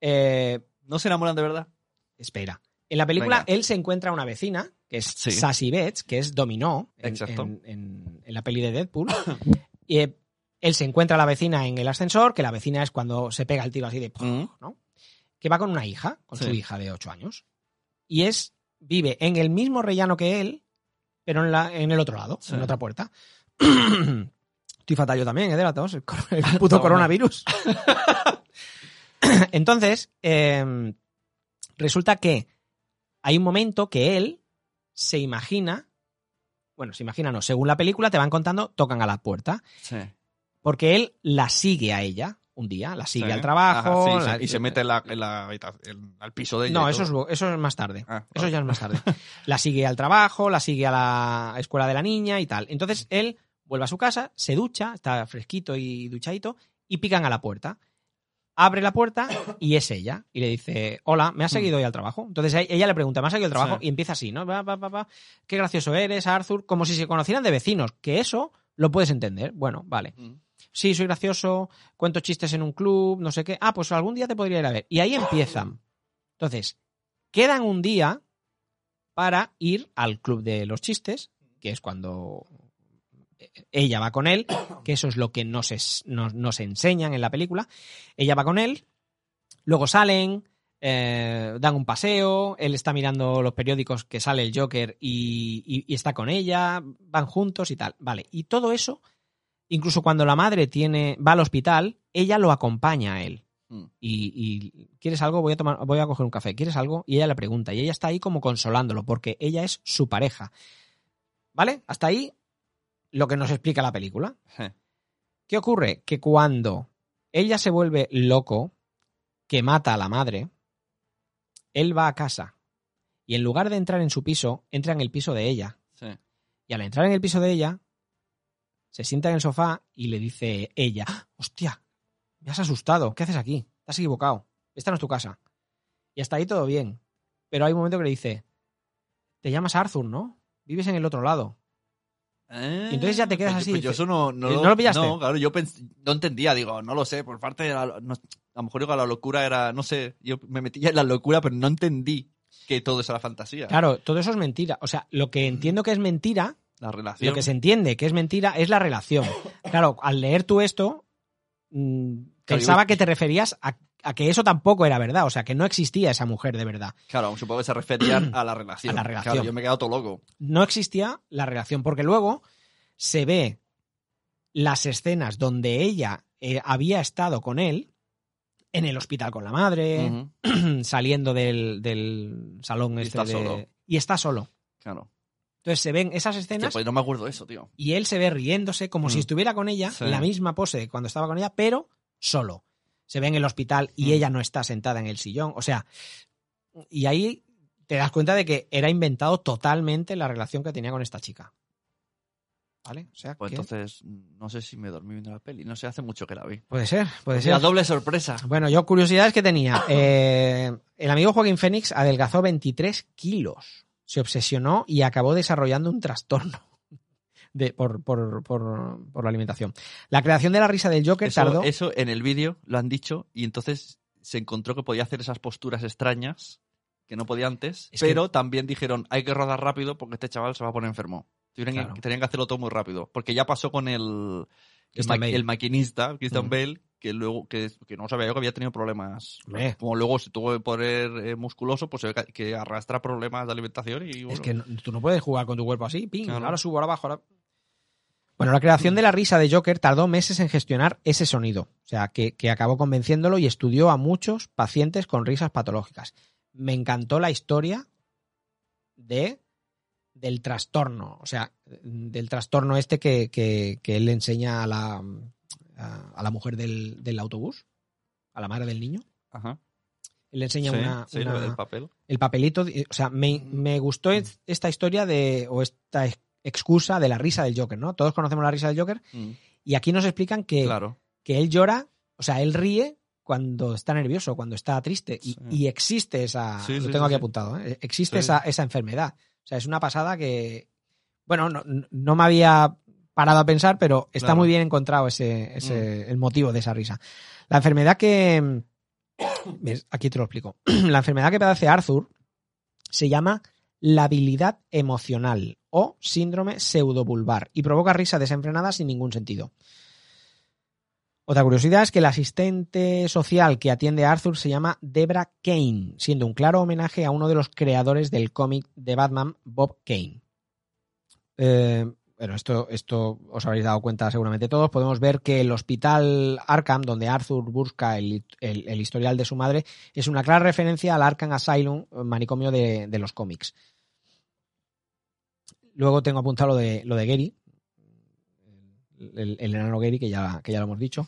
eh, ¿No se enamoran de verdad? espera. En la película, Venga. él se encuentra a una vecina, que es Sí. Sassy Betts, que es Dominó en, Exacto. en- en- en la peli de Deadpool. (coughs) y eh, él se encuentra a la vecina en el ascensor, que la vecina es cuando se pega el tiro así de. Mm. Que va con una hija, con Sí. su hija de 8 años. Y es. Vive en el mismo rellano que él, pero en, la, en el otro lado, Sí. en otra puerta. (coughs) Estoy fatal yo también, ¿eh? De la tos, el, (laughs) puto coronavirus. (laughs) (coughs) Entonces, eh, resulta que hay un momento que él se imagina, bueno, se imagina no, según la película te van contando, tocan a la puerta, Sí. porque él la sigue a ella un día, la sigue Sí. al trabajo. Ajá, sí, la- y se mete en la, en la al piso de ella. No, eso es, eso es más tarde. Ah, Eso vale. ya es más tarde. (laughs) La sigue al trabajo, la sigue a la escuela de la niña y tal. Entonces él vuelve a su casa, se ducha, está fresquito y duchadito, y pican a la puerta. Abre la puerta y es ella. Y le dice, hola, ¿me has seguido hoy al trabajo? Entonces e- ella le pregunta, ¿me has seguido al trabajo? Sí. Y empieza así, ¿no? Va, va, va, va. Qué gracioso eres, Arthur. Como si se conocieran de vecinos. Que eso lo puedes entender. Bueno, vale. Mm. Sí, soy gracioso, cuento chistes en un club, no sé qué. Ah, pues algún día te podría ir a ver. Y ahí empiezan. Entonces, quedan un día para ir al club de los chistes, que es cuando ella va con él, que eso es lo que nos, es- nos, nos enseñan en la película. Ella va con él, luego salen, eh, dan un paseo, él está mirando los periódicos que sale el Joker y, y- y está con ella, van juntos y tal. Vale, y todo eso, incluso cuando la madre tiene, va al hospital, ella lo acompaña a él. Mm. Y, y, ¿quieres algo? Voy a tomar, voy a coger un café. ¿Quieres algo? Y ella le pregunta. Y ella está ahí como consolándolo, porque ella es su pareja. ¿Vale? Hasta ahí lo que nos explica la película. Sí. ¿Qué ocurre? Que cuando ella se vuelve loco, que mata a la madre, él va a casa. Y en lugar de entrar en su piso, entra en el piso de ella. Sí. Y al entrar en el piso de ella, se sienta en el sofá y le dice ella, "¡Ah! hostia, me has asustado, ¿qué haces aquí? Te has equivocado, esta no es tu casa. Y hasta ahí todo bien. pero hay un momento que le dice, te llamas Arthur, ¿no? Vives en el otro lado. Eh, Y entonces ya te quedas pues- así, pues yo eso no, no, ¿Eh, no lo pillaste? No, claro, yo no entendía, digo, no lo sé, por parte de la, no- a lo mejor digo, la locura era, no sé, yo me metí ya en la locura, pero no entendí que todo eso era fantasía. Claro, todo eso es mentira. O sea, lo que entiendo que es mentira, La relación. lo que se entiende que es mentira es la relación. (laughs) Claro, al leer tú esto, mm, pensaba que te referías a, a que eso tampoco era verdad, o sea, que no existía esa mujer de verdad. Claro, supongo que se referían (clears throat) a la relación. A la relación. Claro, yo me he quedado todo loco. no existía la relación, porque luego se ve las escenas donde ella eh, había estado con él en el hospital con la madre, (clears throat) saliendo del, del salón Y este está de- solo. y está solo. Claro. Entonces se ven esas escenas pues no me acuerdo de eso, tío. y él se ve riéndose como Mm. si estuviera con ella, Sí. la misma pose de cuando estaba con ella, pero solo. Se ve en el hospital y Mm. ella no está sentada en el sillón. O sea, y ahí te das cuenta de que era inventado totalmente la relación que tenía con esta chica. ¿Vale? O sea, Pues que- entonces, no sé si me dormí viendo la peli. No sé, hace mucho que la vi. puede ser, puede O sea, ser. doble sorpresa. Bueno, yo curiosidades que tenía. (coughs) Eh, el amigo Joaquín Fénix adelgazó 23 kilos. Se obsesionó y acabó desarrollando un trastorno de, por, por- por- por la alimentación. La creación de la risa del Joker Eso, tardó. eso en el vídeo lo han dicho y entonces se encontró que podía hacer esas posturas extrañas que no podía antes, Es que- pero también dijeron hay que rodar rápido porque este chaval se va a poner enfermo. Tuvieron Claro. que, tenían que hacerlo todo muy rápido, porque ya pasó con el, el, Christian ma- Bale. el maquinista, Christian Mm. Bale, que luego que, que no sabía yo que había tenido problemas. Como luego se tuvo que poner eh, musculoso, pues se ve que, que arrastra problemas de alimentación y bueno, Es que no- tú no puedes jugar con tu cuerpo así, ping, Claro. ahora subo, ahora bajo, ahora... Bueno, la creación de la risa de Joker tardó meses en gestionar ese sonido, o sea, que, que acabó convenciéndolo y estudió a muchos pacientes con risas patológicas. Me encantó la historia de del trastorno, o sea, del trastorno este que, que- que él le enseña a la, a, a la mujer del, del autobús, a la madre del niño. Ajá. Él le enseña Sí, una, sí, una- lo del papel. el papelito, o sea, me, me gustó es- esta historia de, o esta excusa de la risa del Joker, ¿no? Todos conocemos la risa del Joker Mm, y aquí nos explican que, claro. que él llora, o sea, él ríe cuando está nervioso, cuando está triste y, Sí. y existe esa, Sí, lo sí, tengo sí, aquí sí. apuntado, ¿eh? existe Sí. esa, esa enfermedad. O sea, es una pasada que, bueno, no, no me había parado a pensar, pero está Claro. muy bien encontrado ese, ese, el motivo de esa risa. La enfermedad que, ¿ves? aquí te lo explico. (clears throat) La enfermedad que padece Arthur se llama labilidad emocional o síndrome pseudobulbar y provoca risa desenfrenada sin ningún sentido. Otra curiosidad es que el asistente social que atiende a Arthur se llama Debra Kane, siendo un claro homenaje a uno de los creadores del cómic de Batman, Bob Kane. Eh, bueno, esto, esto os habréis dado cuenta seguramente todos. Podemos ver que el hospital Arkham, donde Arthur busca el, el- historial de su madre, es una clara referencia al Arkham Asylum, manicomio de, de los cómics. Luego tengo apuntado lo de, lo de Gary, el, el enano Gary, que ya, que ya lo hemos dicho.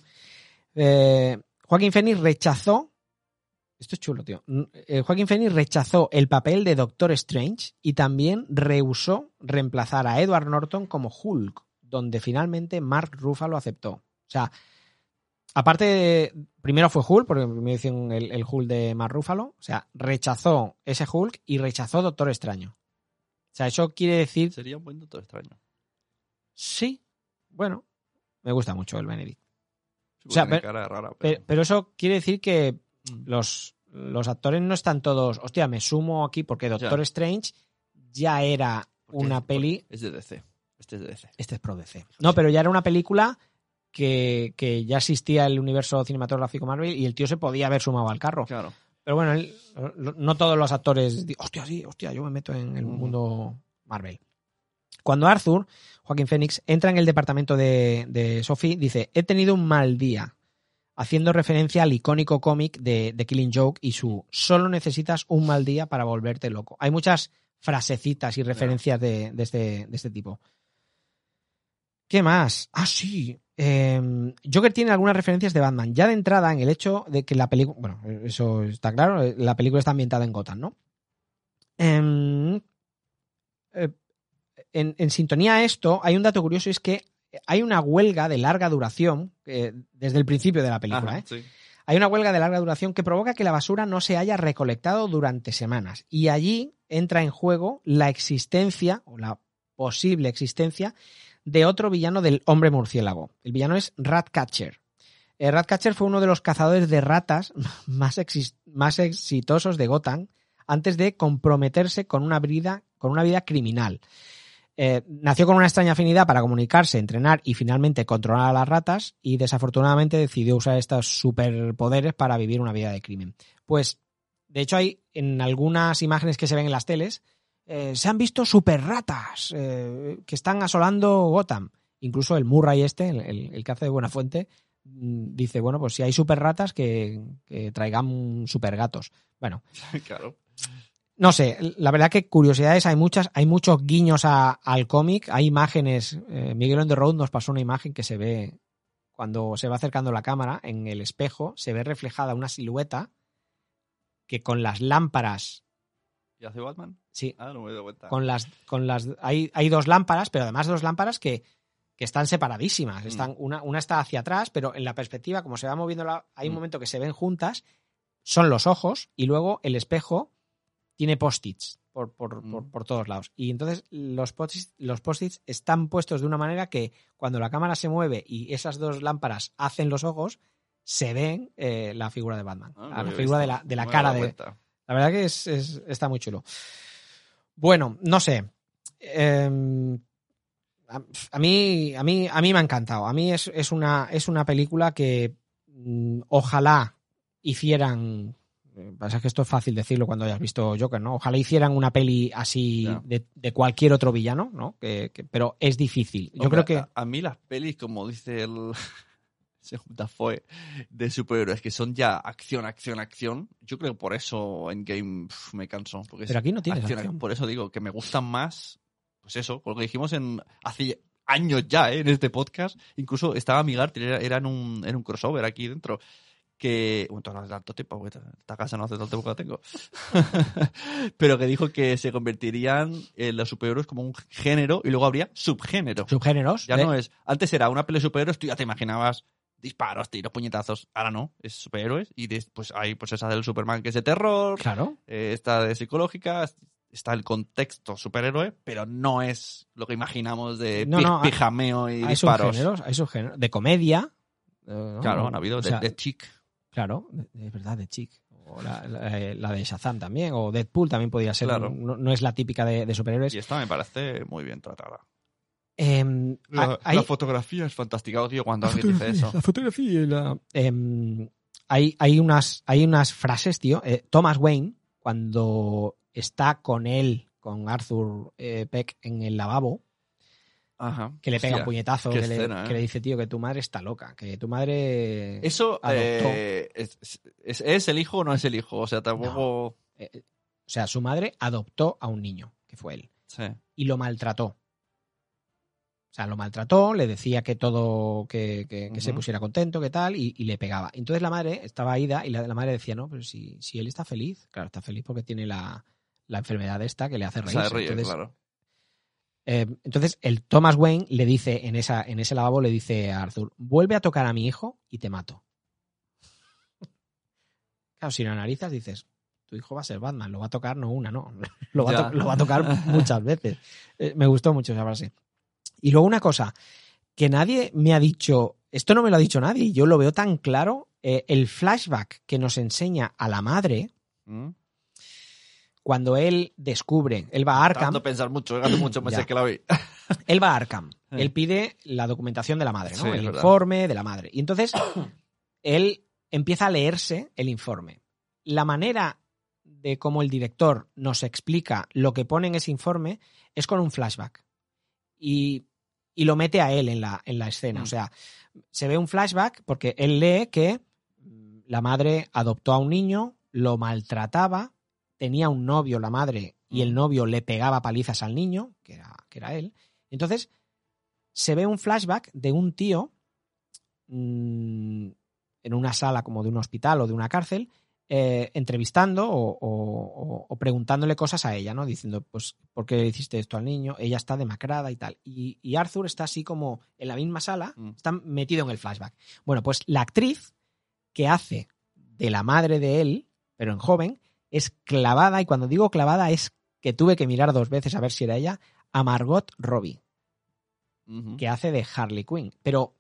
Eh, Joaquín Phoenix rechazó. Esto es chulo, tío. Eh, Joaquín Phoenix rechazó el papel de Doctor Strange y también rehusó reemplazar a Edward Norton como Hulk, donde finalmente Mark Ruffalo aceptó. O sea, aparte, de- primero fue Hulk, porque me dicen el, el Hulk de Mark Ruffalo. O sea, rechazó ese Hulk y rechazó Doctor Extraño. O sea, eso quiere decir Sería un buen doctor extraño. Sí, bueno, me gusta mucho el Benedict. Sí, O sea, pero- cara rara, Pero, eso quiere decir que Mm. Los, los actores no están todos. Hostia, me sumo aquí porque Doctor Ya. Strange ya era Porque- una peli. Es de DC. Este es de DC. Este es pro DC. No, pero ya era una película que, que ya existía el universo cinematográfico Marvel y el tío se podía haber sumado al carro. Claro. Pero bueno, él- no todos los actores. Hostia, sí, hostia, yo me meto en el Mm. mundo Marvel. Cuando Arthur, Joaquín Phoenix, entra en el departamento de, de Sophie, dice: He tenido un mal día. Haciendo referencia al icónico cómic de, Killing Joke y su Solo necesitas un mal día para volverte loco. Hay muchas frasecitas y referencias de, este, este tipo. ¿Qué más? Ah, sí. Eh, Joker tiene algunas referencias de Batman. Ya de entrada, en el hecho de que la película. Bueno, eso está claro. La película está ambientada en Gotham, ¿no? Em, eh, en, en sintonía a esto, hay un dato curioso: es que hay una huelga de larga duración eh, desde el principio de la película. Ajá, ¿eh? sí. Hay una huelga de larga duración que provoca que la basura no se haya recolectado durante semanas. Y allí entra en juego la existencia, o la posible existencia, de otro villano del hombre murciélago. El villano es Ratcatcher. Eh, Ratcatcher fue uno de los cazadores de ratas (laughs) más, más exitosos de Gotham antes de comprometerse con una vida, con una vida criminal. Eh, nació con una extraña afinidad para comunicarse, entrenar y finalmente controlar a las ratas y desafortunadamente decidió usar estos superpoderes para vivir una vida de crimen. Pues, de hecho, hay en algunas imágenes que se ven en las teles, eh, se han visto super ratas que están asolando Gotham. Incluso el Murray este, el, el- que hace de Buena Fuente, mm, dice, bueno, pues si hay super ratas, que, que traigan super gatos. Bueno, (laughs) claro. No sé, la verdad que curiosidades hay muchas, hay muchos guiños a- al cómic, hay imágenes, eh, Miguel on the Road nos pasó una imagen que se ve cuando se va acercando la cámara en el espejo, se ve reflejada una silueta que con las lámparas, ¿Y hace Batman? sí, Ah, no me he dado cuenta. con las, con las, hay, hay dos lámparas, pero además dos lámparas que, que están separadísimas, están, una, una está hacia atrás, pero en la perspectiva, como se va moviendo, la, hay un Mm. momento que se ven juntas, son los ojos y luego el espejo tiene post-its por, por, por- Mm. por todos lados. Y entonces los post-its los post-its están puestos de una manera que cuando la cámara se mueve y esas dos lámparas hacen los ojos, se ven eh, la figura de Batman, Ah, la figura de la, de la cara de, la verdad que es, es- está muy chulo. Bueno, no sé. Eh, a, a mí, a, mí, a mí me ha encantado. A mí es, es, una, es una película que mm, ojalá hicieran. Eh, Pasa que esto es fácil decirlo cuando hayas visto Joker, ¿no? Ojalá hicieran una peli así de, de cualquier otro villano, ¿no? Que, que- pero es difícil. Yo Hombre, creo que. A, a mí las pelis, como dice el. (laughs) según Dafoe, de superhéroes, que son ya acción, acción, acción. Yo creo que por eso en Game me canso. Porque Pero aquí no tienes acción, acción. Por eso digo que me gustan más. Pues eso, porque dijimos en hace años ya, ¿eh? en este podcast. Incluso estaba Miguel, era, era en, un, en un crossover aquí dentro. Que. Bueno, no hace tanto tiempo, porque esta- casa no hace tanto tiempo que la tengo. (laughs) Pero que dijo que se convertirían en los superhéroes como un género y luego habría subgénero. Subgéneros. Ya de- no es. Antes era una peli de superhéroes, tú ya te imaginabas disparos, tiros, puñetazos. Ahora no, es superhéroes. Y después hay pues esa del Superman que es de terror, Claro. eh, esta de psicológica, está el contexto superhéroe, pero no es lo que imaginamos de No, no, hay- pijameo y Hay disparos. subgéneros, hay subgéneros. De comedia. eh, ¿no? Claro, han habido O de, sea, de chic. Claro, de verdad, de Chick. O la, la- eh, la de Shazam también, o Deadpool también podría ser. Claro. No, no es la típica de, de superhéroes. Y esta me parece muy bien tratada. Em, La, hay, la fotografía es fantástica, odio cuando alguien dice eso. la fotografía y la- Em, hay, hay, unas, hay unas frases, tío. Eh, Thomas Wayne, cuando está con él, con Arthur eh, Peck en el lavabo, Ajá. que le pega Hostia, un puñetazo, que, le, ¿eh? que le dice, tío, que tu madre está loca, que tu madre... Eso adoptó. eh, es, es- ¿es el hijo o no es el hijo? O sea, tampoco. eh, o sea, su madre adoptó a un niño, que fue él. Sí. y lo maltrató. O sea, lo maltrató, le decía que todo, que, que- que se pusiera contento, que tal, y, y le pegaba. Entonces la madre estaba ida y la, la madre decía, no, pero si, si él está feliz, claro, está feliz porque tiene la, la enfermedad esta que le hace reír. claro. Eh, entonces el Thomas Wayne le dice en, esa, en ese lavabo, le dice a Arthur, vuelve a tocar a mi hijo y te mato. (laughs) Claro, si lo analizas dices, tu hijo va a ser Batman, lo va a tocar no una, no, (laughs) lo va, a, Ya. to- lo va a tocar muchas veces. Eh, me gustó mucho esa frase. Y luego una cosa, que nadie me ha dicho, esto no me lo ha dicho nadie, yo lo veo tan claro, eh, el flashback que nos enseña a la madre ¿Mm? Cuando él descubre, él va a Arkham, a pensar mucho, muchos (clears throat) meses que la vi. (laughs) él va a Arkham, él pide la documentación de la madre, ¿no? Sí, el informe de la madre. Y entonces (coughs) él empieza a leerse el informe. La manera de cómo el director nos explica lo que pone en ese informe es con un flashback. Y, y lo mete a él en la, en la escena. Mm. O sea, se ve un flashback porque él lee que la madre adoptó a un niño, lo maltrataba, tenía un novio la madre y el Mm. novio le pegaba palizas al niño, que era, que era él. Entonces, se ve un flashback de un tío mm, en una sala como de un hospital o de una cárcel, eh, entrevistando o, o- o- o preguntándole cosas a ella, ¿no? Diciendo, pues, ¿por qué le hiciste esto al niño? Ella está demacrada y tal. Y, y Arthur está así como en la misma sala, Mm. está metido en el flashback. Bueno, pues la actriz que hace de la madre de él, pero en joven, es clavada, y cuando digo clavada es que tuve que mirar dos veces a ver si era ella, a Margot Robbie, que hace de Harley Quinn. Pero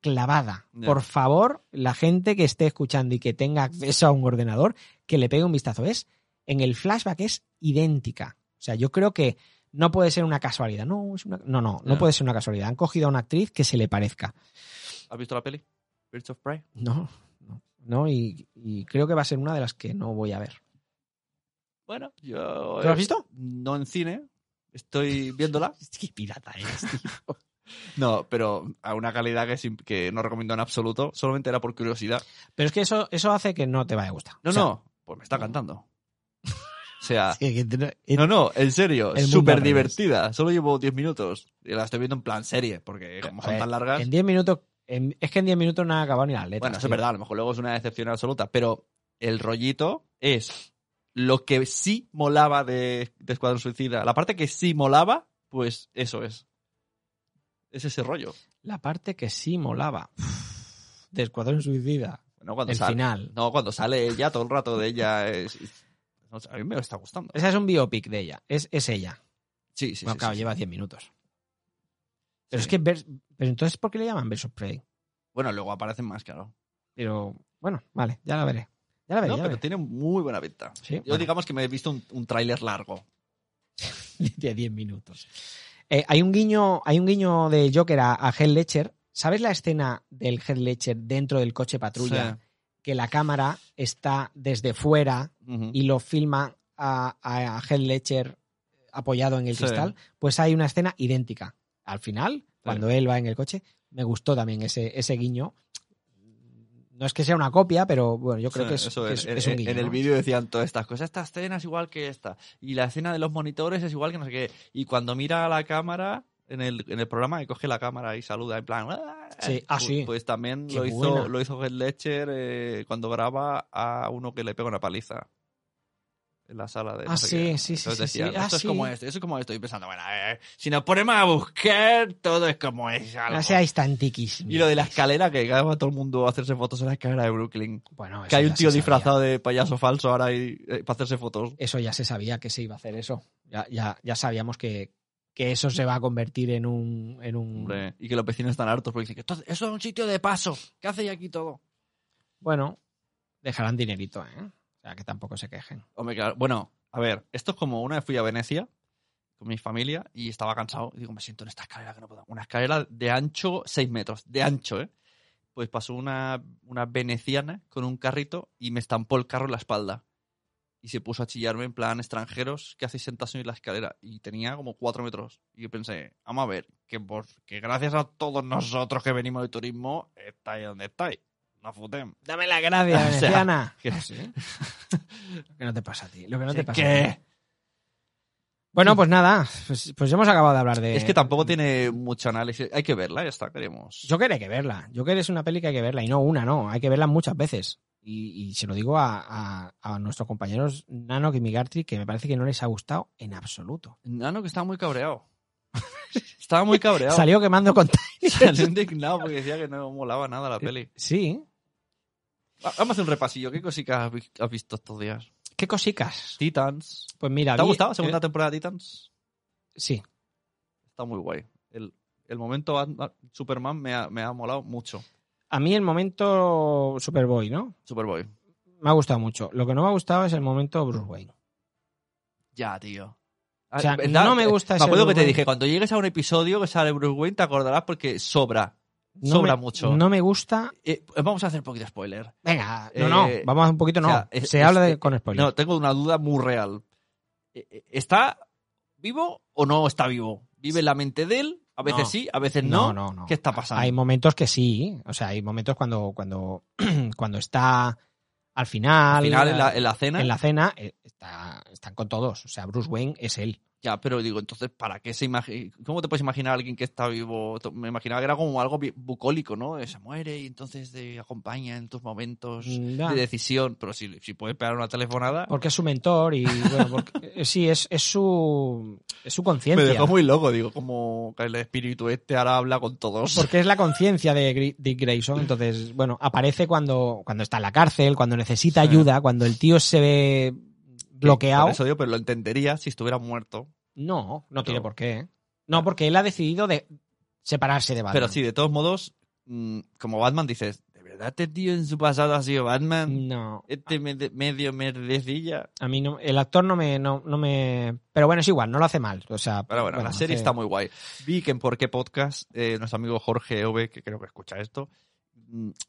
clavada. Por favor, la gente que esté escuchando y que tenga acceso a un ordenador, que le pegue un vistazo. Es, en el flashback es idéntica. O sea, yo creo que no puede ser una casualidad. No, es una- no, no, no puede ser una casualidad. Han cogido a una actriz que se le parezca. ¿Has visto la peli? Birds of Prey. No, no, no y, y creo que va a ser una de las que no voy a ver. Bueno, yo. ¿Tú lo has visto? No en cine. Estoy viéndola. (laughs) Qué pirata eres, tío. (laughs) No, pero a una calidad que, no recomiendo en absoluto. Solamente era por curiosidad. Pero es que eso, eso hace que no te vaya a gustar. No, O sea, no. Pues me está cantando. (laughs) O sea. sí, No, no, en serio, súper divertida. Solo llevo 10 minutos. Y la estoy viendo en plan serie, porque como son tan largas. En 10 minutos, en- es que en 10 minutos no han acabado ni las letras. Bueno, eso es verdad, a lo mejor luego es una decepción absoluta, pero el rollito es lo que sí molaba de, de Escuadrón Suicida. La parte que sí molaba, pues eso es. Es ese rollo. La parte que sí molaba. De Escuadrón Suicida. ¿no? Cuando el sale, final. No, cuando sale ella, todo el rato de ella es... no a mí me está gustando. Esa es un biopic de ella. Es, es ella. Sí, sí, bueno, sí, claro, sí, lleva sí. 10 minutos. Pero Sí. es que. Pero entonces, ¿por qué le llaman Versus Prey? Bueno, luego aparecen más, claro. Pero bueno, vale, ya la veré. Ya la. No, ya pero tiene muy buena pinta. Sí, Yo bueno. digamos que me he visto un, un tráiler largo. (laughs) de 10 minutos. Eh, hay un guiño, hay un guiño de Joker a, a Heath Ledger. ¿Sabes la escena del Heath Ledger dentro del coche patrulla? Que la cámara está desde fuera y lo filma a, a, a Heath Ledger apoyado en el Sí. cristal. Pues hay una escena idéntica. Al final, cuando él va en el coche, me gustó también ese, ese guiño. No es que sea una copia, pero bueno, yo creo Sí, que es, eso que es. En- es un guiño. en el ¿no? vídeo decían todas estas cosas. Esta escena es igual que esta. Y la escena de los monitores es igual que no sé qué. Y cuando mira a la cámara en el, en el programa, y coge la cámara y saluda en plan. "Ah", Sí, ah, pues. Pues también Qué lo hizo, buena. lo hizo Heath Ledger eh, cuando graba a uno que le pega una paliza. En la sala de. no Ah, sí, sí, sí, decían, sí. Ah, es como esto, eso es como esto. Y pensando, bueno, eh, si nos ponemos a buscar, todo es como es. algo. No seáis tan tiquis. Y lo de la escalera, que va todo el mundo a hacerse fotos en la escalera de Brooklyn. Bueno, Que eso hay ya un tío disfrazado de payaso falso ahora eh, para hacerse fotos. Eso ya se sabía que se iba a hacer eso. Ya, ya, ya sabíamos que, que eso se va a convertir en un. En un... Hombre, y que los vecinos están hartos porque dicen que "Esto- eso es un sitio de paso. ¿Qué hacéis aquí todo? Bueno, dejarán dinerito, ¿eh? O sea, que tampoco se quejen. Hombre, claro. Bueno, a ver, esto es como una vez fui a Venecia con mi familia y estaba cansado. Y digo, me siento en esta escalera que no puedo. Una escalera de ancho 6 metros. De ancho, ¿eh? Pues pasó una, una veneciana con un carrito y me estampó el carro en la espalda. Y se puso a chillarme en plan extranjeros que hacéis sentados en la escalera. Y tenía como 4 metros. Y yo pensé, vamos a ver, que, por, que gracias a todos nosotros que venimos de turismo, estáis donde estáis. No futem. Dame la gracia, (laughs) O sea, veneciana. que- ¿sí? Lo (laughs) que no te pasa a ti. Lo que no te pasa que- a ti. Bueno, pues nada, pues, pues hemos acabado de hablar de. Es que tampoco tiene mucho análisis. Hay que verla, ya está, queremos. Joker hay que verla. Joker es una peli que hay que verla. Y no una, no. Hay que verla muchas veces. Y, y se lo digo a, a- a nuestros compañeros Nano y Migartri, que me parece que no les ha gustado en absoluto. Nano que estaba muy cabreado. (laughs) estaba muy cabreado. Salió quemando con Salió indignado porque decía que no molaba nada la peli. Sí. Va- Vamos a hacer un repasillo. ¿Qué cositas has vi- has visto estos días? ¿Qué cosicas? Titans. Pues mira, ¿Te ha gustado la segunda eh, temporada de Titans? Sí. Está muy guay. El, el momento Batman- Superman me ha, me ha molado mucho. A mí el momento Superboy, ¿no? Superboy. Me ha gustado mucho. Lo que no me ha gustado es el momento Bruce Wayne. Ya, tío. O sea, ¿verdad? no me gusta Me ese acuerdo que te dije, cuando llegues a un episodio que sale Bruce Wayne, te acordarás porque sobra. No sobra me- mucho. No me gusta. Eh, vamos a hacer un poquito de spoiler. Venga, no, no. Eh, Vamos a un poquito, no. o sea, es- Se es- habla de, con spoiler. No, tengo una duda muy real. Eh, ¿Está vivo o no está vivo? ¿Vive la mente de él? A veces No. sí, a veces no. no, no, no. ¿Qué está pasando? Hay momentos que sí. O sea, hay momentos cuando, cuando, (clears throat) cuando está al final. Al final, en la, en la cena, en la cena, está, están con todos. O sea, Bruce Wayne es él. Ya, pero digo, entonces, ¿para qué se imagina? ¿Cómo te puedes imaginar a alguien que está vivo? Me imaginaba que era como algo bucólico, ¿no? Eh, Se muere y entonces te acompaña en tus momentos Mm, ya. de decisión. Pero si, si puedes pegar una telefonada. Porque es su mentor y, bueno, porque- eh, sí, es, es su, es su Me conciencia. dejó muy loco, digo, como que el espíritu este ahora habla con todos. Porque es la conciencia de Dick Grayson. Entonces, bueno, aparece cuando, cuando está en la cárcel, cuando necesita Sí. ayuda, cuando el tío se ve bloqueado. Por eso digo, pero lo entendería si estuviera muerto. No, no tiene por qué. ¿eh? No, porque él ha decidido de separarse de Batman. Pero sí, de todos modos, mm, como Batman dices, ¿de verdad este tío en su pasado ha sido Batman? No, Este me- medio merdecilla. a mí no, el actor no me, no, no me. Pero bueno, es igual, no lo hace mal. O sea, Pero bueno, la serie hace- está muy guay. Vi que en Por qué Podcast, eh, nuestro amigo Jorge Ove, que creo que escucha esto,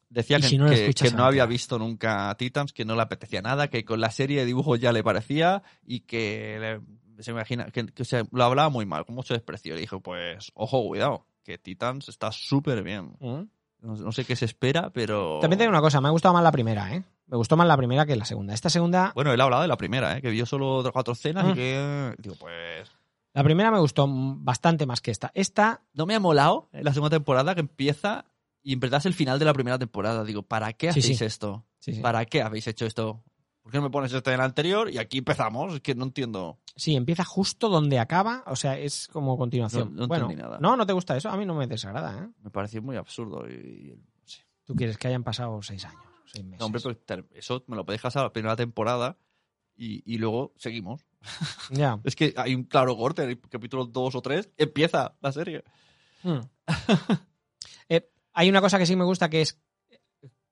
decía Y que, si no lo que- escuchas, que no había visto nunca Titans, que no le apetecía nada, que con la serie de dibujos ya le parecía y que se imagina que, lo hablaba muy mal, con mucho desprecio. Le dije, pues, ojo, cuidado, que Titans está súper bien. ¿Mm? No, no sé qué se espera, pero... También te digo una cosa, me ha gustado más la primera, ¿eh? Me gustó más la primera que la segunda. Esta segunda, Bueno, él ha hablado de la primera, ¿eh? que vio solo cuatro escenas Mm. y que... Digo, pues... la primera me gustó bastante más que esta. Esta, No me ha molado en la segunda temporada que empieza y en verdad es el final de la primera temporada. Digo, ¿para qué hacéis sí. esto? sí. ¿Para qué habéis hecho esto? ¿Por qué no me pones este en el anterior y aquí empezamos? Es que no entiendo. Sí, empieza justo donde acaba, o sea, es como continuación. No- no bueno, nada. no, no te gusta eso, a mí no me desagrada, ¿eh? Me pareció muy absurdo. Y, y-. Tú quieres que hayan pasado seis años, seis meses. No, hombre, pero eso me lo dejar a la primera temporada y, y luego seguimos. Ya. (laughs) Es que hay un claro corte en el capítulo 2 o 3. Empieza la serie. Hmm. (laughs) Hay una cosa que sí me gusta que es.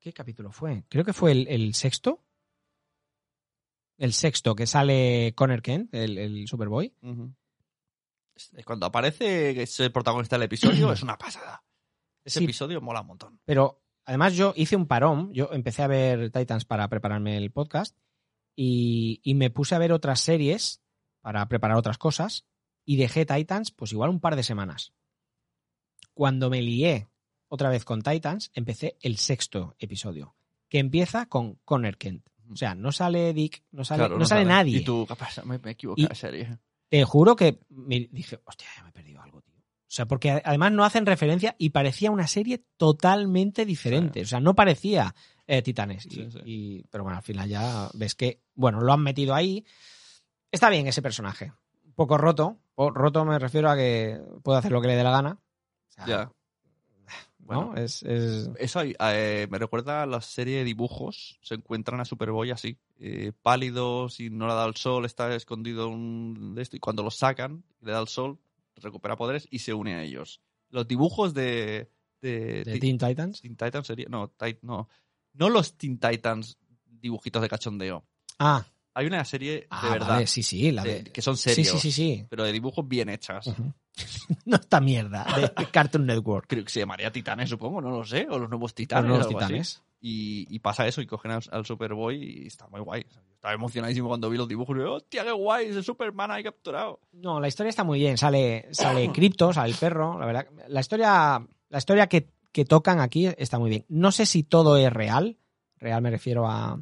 ¿Qué capítulo fue? Creo que fue el, el sexto. El sexto, que sale Connor Kent, el, el Superboy. Es- Cuando aparece ese protagonista del episodio (clears throat) es una pasada. Ese Sí. episodio mola un montón. Pero además yo hice un parón. Yo empecé a ver Titans para prepararme el podcast. Y, y me puse a ver otras series para preparar otras cosas. Y dejé Titans, pues igual un par de semanas. Cuando me lié otra vez con Titans, empecé el sexto episodio. Que empieza con Connor Kent. O sea, no sale Dick, no sale, Claro, no sale nadie. Y tú, ¿qué pasa? Me, me equivoqué Y- serie. Te juro que me dije, hostia, ya me he perdido algo, tío. O sea, porque además no hacen referencia y parecía una serie totalmente diferente. O sea, no parecía eh, Titanes. Y- Sí, sí. y- pero bueno, al final ya ves que, bueno, lo han metido ahí. Está bien ese personaje. Un poco roto. O roto me refiero a que puede hacer lo que le dé la gana. O sea, Ya. ¿No? Bueno. Es, es- Eso eh, me recuerda a la serie de dibujos. Se encuentran a Superboy así, eh, pálidos y no le da el sol, está escondido un de esto. Y cuando lo sacan, le da el sol, recupera poderes y se une a ellos. Los dibujos de. de, de Teen Titans. Teen Titans sería. No, Tit- no. No los Teen Titans dibujitos de cachondeo. Ah, Hay una serie de ah, verdad. vale, sí, sí, la de- que son Sí, serios. sí, sí, sí. Pero de dibujos bien hechas. Ujú. (laughs) no esta mierda de (laughs) Cartoon Network. Creo que se llamaría Titanes, supongo, no lo sé. O los nuevos Los Titanes. nuevos titanes. Y, y pasa eso y cogen al, al Superboy y está muy guay. O sea, yo estaba emocionadísimo cuando vi los dibujos y hostia, qué guay, ese Superman ahí capturado. No, la historia está muy bien. Sale, sale (clears throat) Crypto, sale el perro. La verdad, la historia, la historia que, que tocan aquí está muy bien. No sé si todo es real. Real me refiero a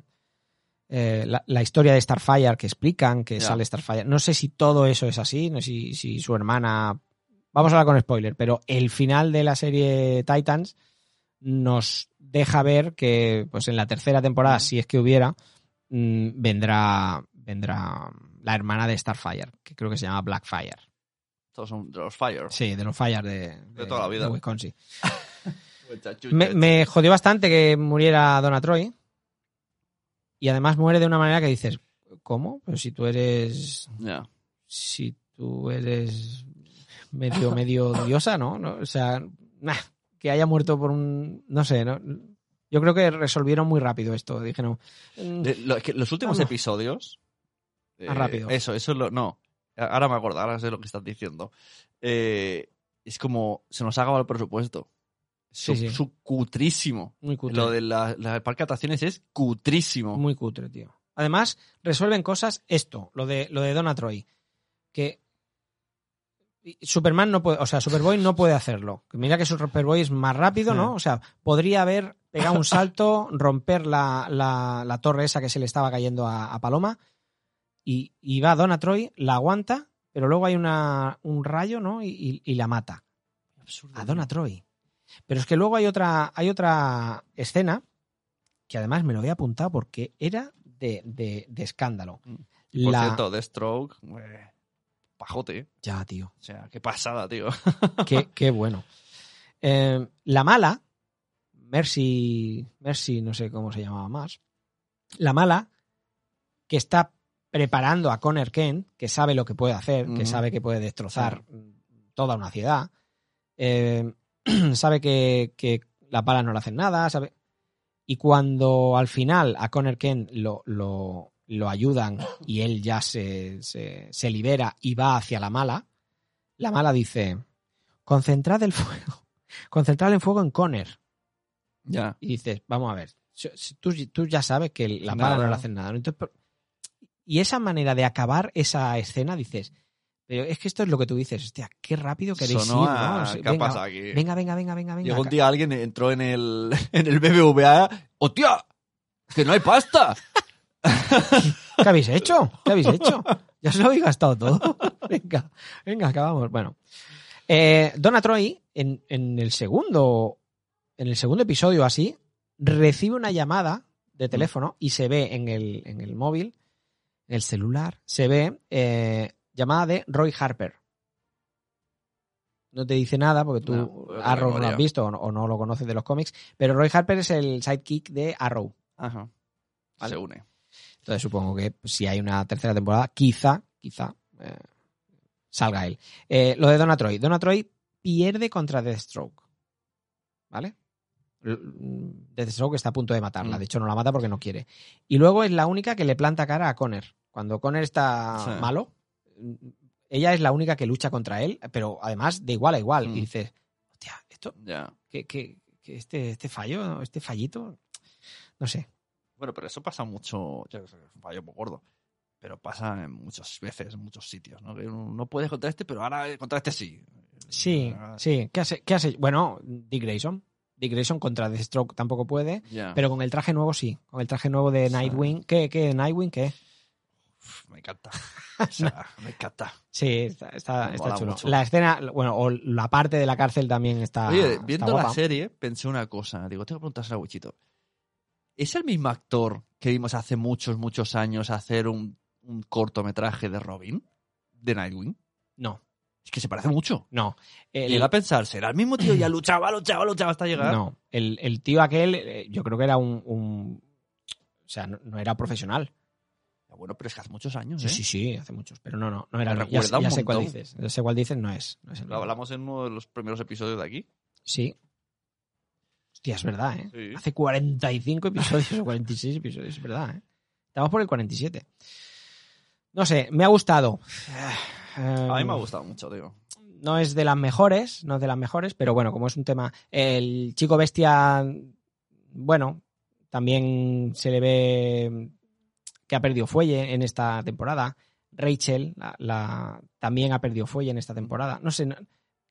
eh, la, la historia de Starfire que explican que sale Starfire. No sé si todo eso es así. No sé si, si su hermana. Vamos a hablar con spoiler, pero el final de la serie Titans nos deja ver que, pues en la tercera temporada, si es que hubiera, mm, vendrá, vendrá la hermana de Starfire, que creo que se llama Blackfire. Todos son de los Fire. Sí, de los Fire de, de- toda la vida. de Wisconsin. (laughs) Me, me jodió bastante que muriera Donna Troy. Y además muere de una manera que dices, ¿cómo? Pero si tú eres. Si tú eres medio, medio (laughs) diosa, ¿no? ¿No? O sea, nah, que haya muerto por un. No sé, ¿no? Yo creo que resolvieron muy rápido esto. Dijeron. mm, lo- que los últimos Vamos. episodios. eh, Más rápido. Eso, eso es lo. No. Ahora me acuerdo, ahora sé lo que estás diciendo. Eh, es como. Se nos ha acabado el presupuesto. Su, Sí. Muy cutre. Lo de la, la- el parque de atracciones es cutrísimo. Muy cutre, tío. Además, resuelven cosas, esto, lo de, lo de Donna Troy, que Superman no puede, o sea, Superboy no puede hacerlo. Mira que Superboy es más rápido, ¿no? O sea, podría haber pegado un salto, romper la, la- la torre esa que se le estaba cayendo a, a Paloma, y, y va Donna Troy, la aguanta, pero luego hay una, un rayo, ¿no? Y, y- y la mata. A Donna Troy. Pero es que luego hay otra, hay otra escena que además me lo había apuntado porque era de, de- de escándalo. Mm. Por La- cierto, The Stroke, eh, pajote. Ya, tío. O sea, qué pasada, tío. Qué, (laughs) qué bueno. Eh, la mala, Mercy, Mercy, no sé cómo se llamaba más. La mala, que está preparando a Connor Kent, que sabe lo que puede hacer, que sabe que puede destrozar toda una ciudad. eh, (clears throat) sabe que, que las balas no le hacen nada, sabe. Y cuando al final a Connor Kent lo, lo, lo ayudan y él ya se, se, se libera y va hacia la mala, la mala dice: Concentrad el fuego, (laughs) concentrad el fuego en Connor. ya. Y dices, vamos a ver, tú, tú ya sabes que las balas no le hacen nada. Entonces, y esa manera de acabar esa escena, dices, pero es que esto es lo que tú dices, hostia, qué rápido queréis Sonó ir, ¿no? ¿Qué ha venga, pasado aquí? venga, venga, venga, venga, venga. Llegó un día alguien, entró en el, (laughs) en el BBVA. ¡Hostia! ¡Que no hay pasta! (laughs) ¿Qué habéis hecho? ¿Qué habéis hecho? (laughs) Ya os lo habéis gastado todo. venga, venga, acabamos. Bueno. Eh, Donna Troy, en, en el segundo. En el segundo episodio así, recibe una llamada de teléfono y se ve en el, en el móvil, en el celular, se ve eh, llamada de Roy Harper. No te dice nada porque tú No, Arrow no lo has visto o no, lo conoces de los cómics, pero Roy Harper es el sidekick de Arrow. Ajá. Vale. Se une. Entonces supongo que si hay una tercera temporada, quizá, quizá eh, salga él. Eh, lo de Donna Troy. Donna Troy pierde contra Deathstroke. ¿Vale? Mm, Deathstroke está a punto de matarla. Mm. De hecho, no la mata porque no quiere. Y luego es la única que le planta cara a Connor. Cuando Connor está Sí. malo, ella es la única que lucha contra él, pero además de igual a igual. Mm. Y dices, hostia, esto, que, que- que este, este fallo, este fallito, no sé. Bueno, pero eso pasa mucho. es un fallo muy gordo. Pero pasa en muchas veces, en muchos sitios, ¿no? Que no puedes contra este, pero ahora contra este sí. Sí, sí. ¿Qué hace? ¿Qué hace? Bueno, Dick Grayson. Dick Grayson contra Deathstroke tampoco puede, pero con el traje nuevo sí. Con el traje nuevo de Sí. Nightwing. ¿Qué? ¿Qué? ¿Nightwing qué? Me encanta. (laughs) O sea, me encanta. Sí, está, está, chulo. mucho. La escena, bueno, o la parte de la cárcel también está. Oye, está viendo la serie, pensé una cosa. Digo, tengo que preguntárselo a Wichito. ¿Es el mismo actor que vimos hace muchos, muchos años hacer un, un cortometraje de Robin? De Nightwing. No, Es que se parece mucho. no. El- Llega a pensar, ¿será el mismo tío? Ya luchaba, luchaba, luchaba hasta llegar. no. El, el tío aquel, eh, yo creo que era un. un- o sea, no, no era profesional. Ya, Bueno, pero es que hace muchos años, Sí, ¿eh? sí, sí, hace muchos. Pero no, no, no era Ya, un ya sé cuál dices. Ya sé cuál dices, no es. No es el Lo hablamos en uno de los primeros episodios de aquí. Sí. Hostia, es verdad, ¿eh? Sí. Hace 45 episodios o 46 episodios, es verdad, ¿eh? Estamos por el 47. No sé, me ha gustado. A mí me ha gustado mucho, tío. No es de las mejores, no es de las mejores, pero bueno, como es un tema. El chico bestia, bueno, también se le ve que ha perdido fuelle en esta temporada. Rachel la, la- también ha perdido fuelle en esta temporada. No sé,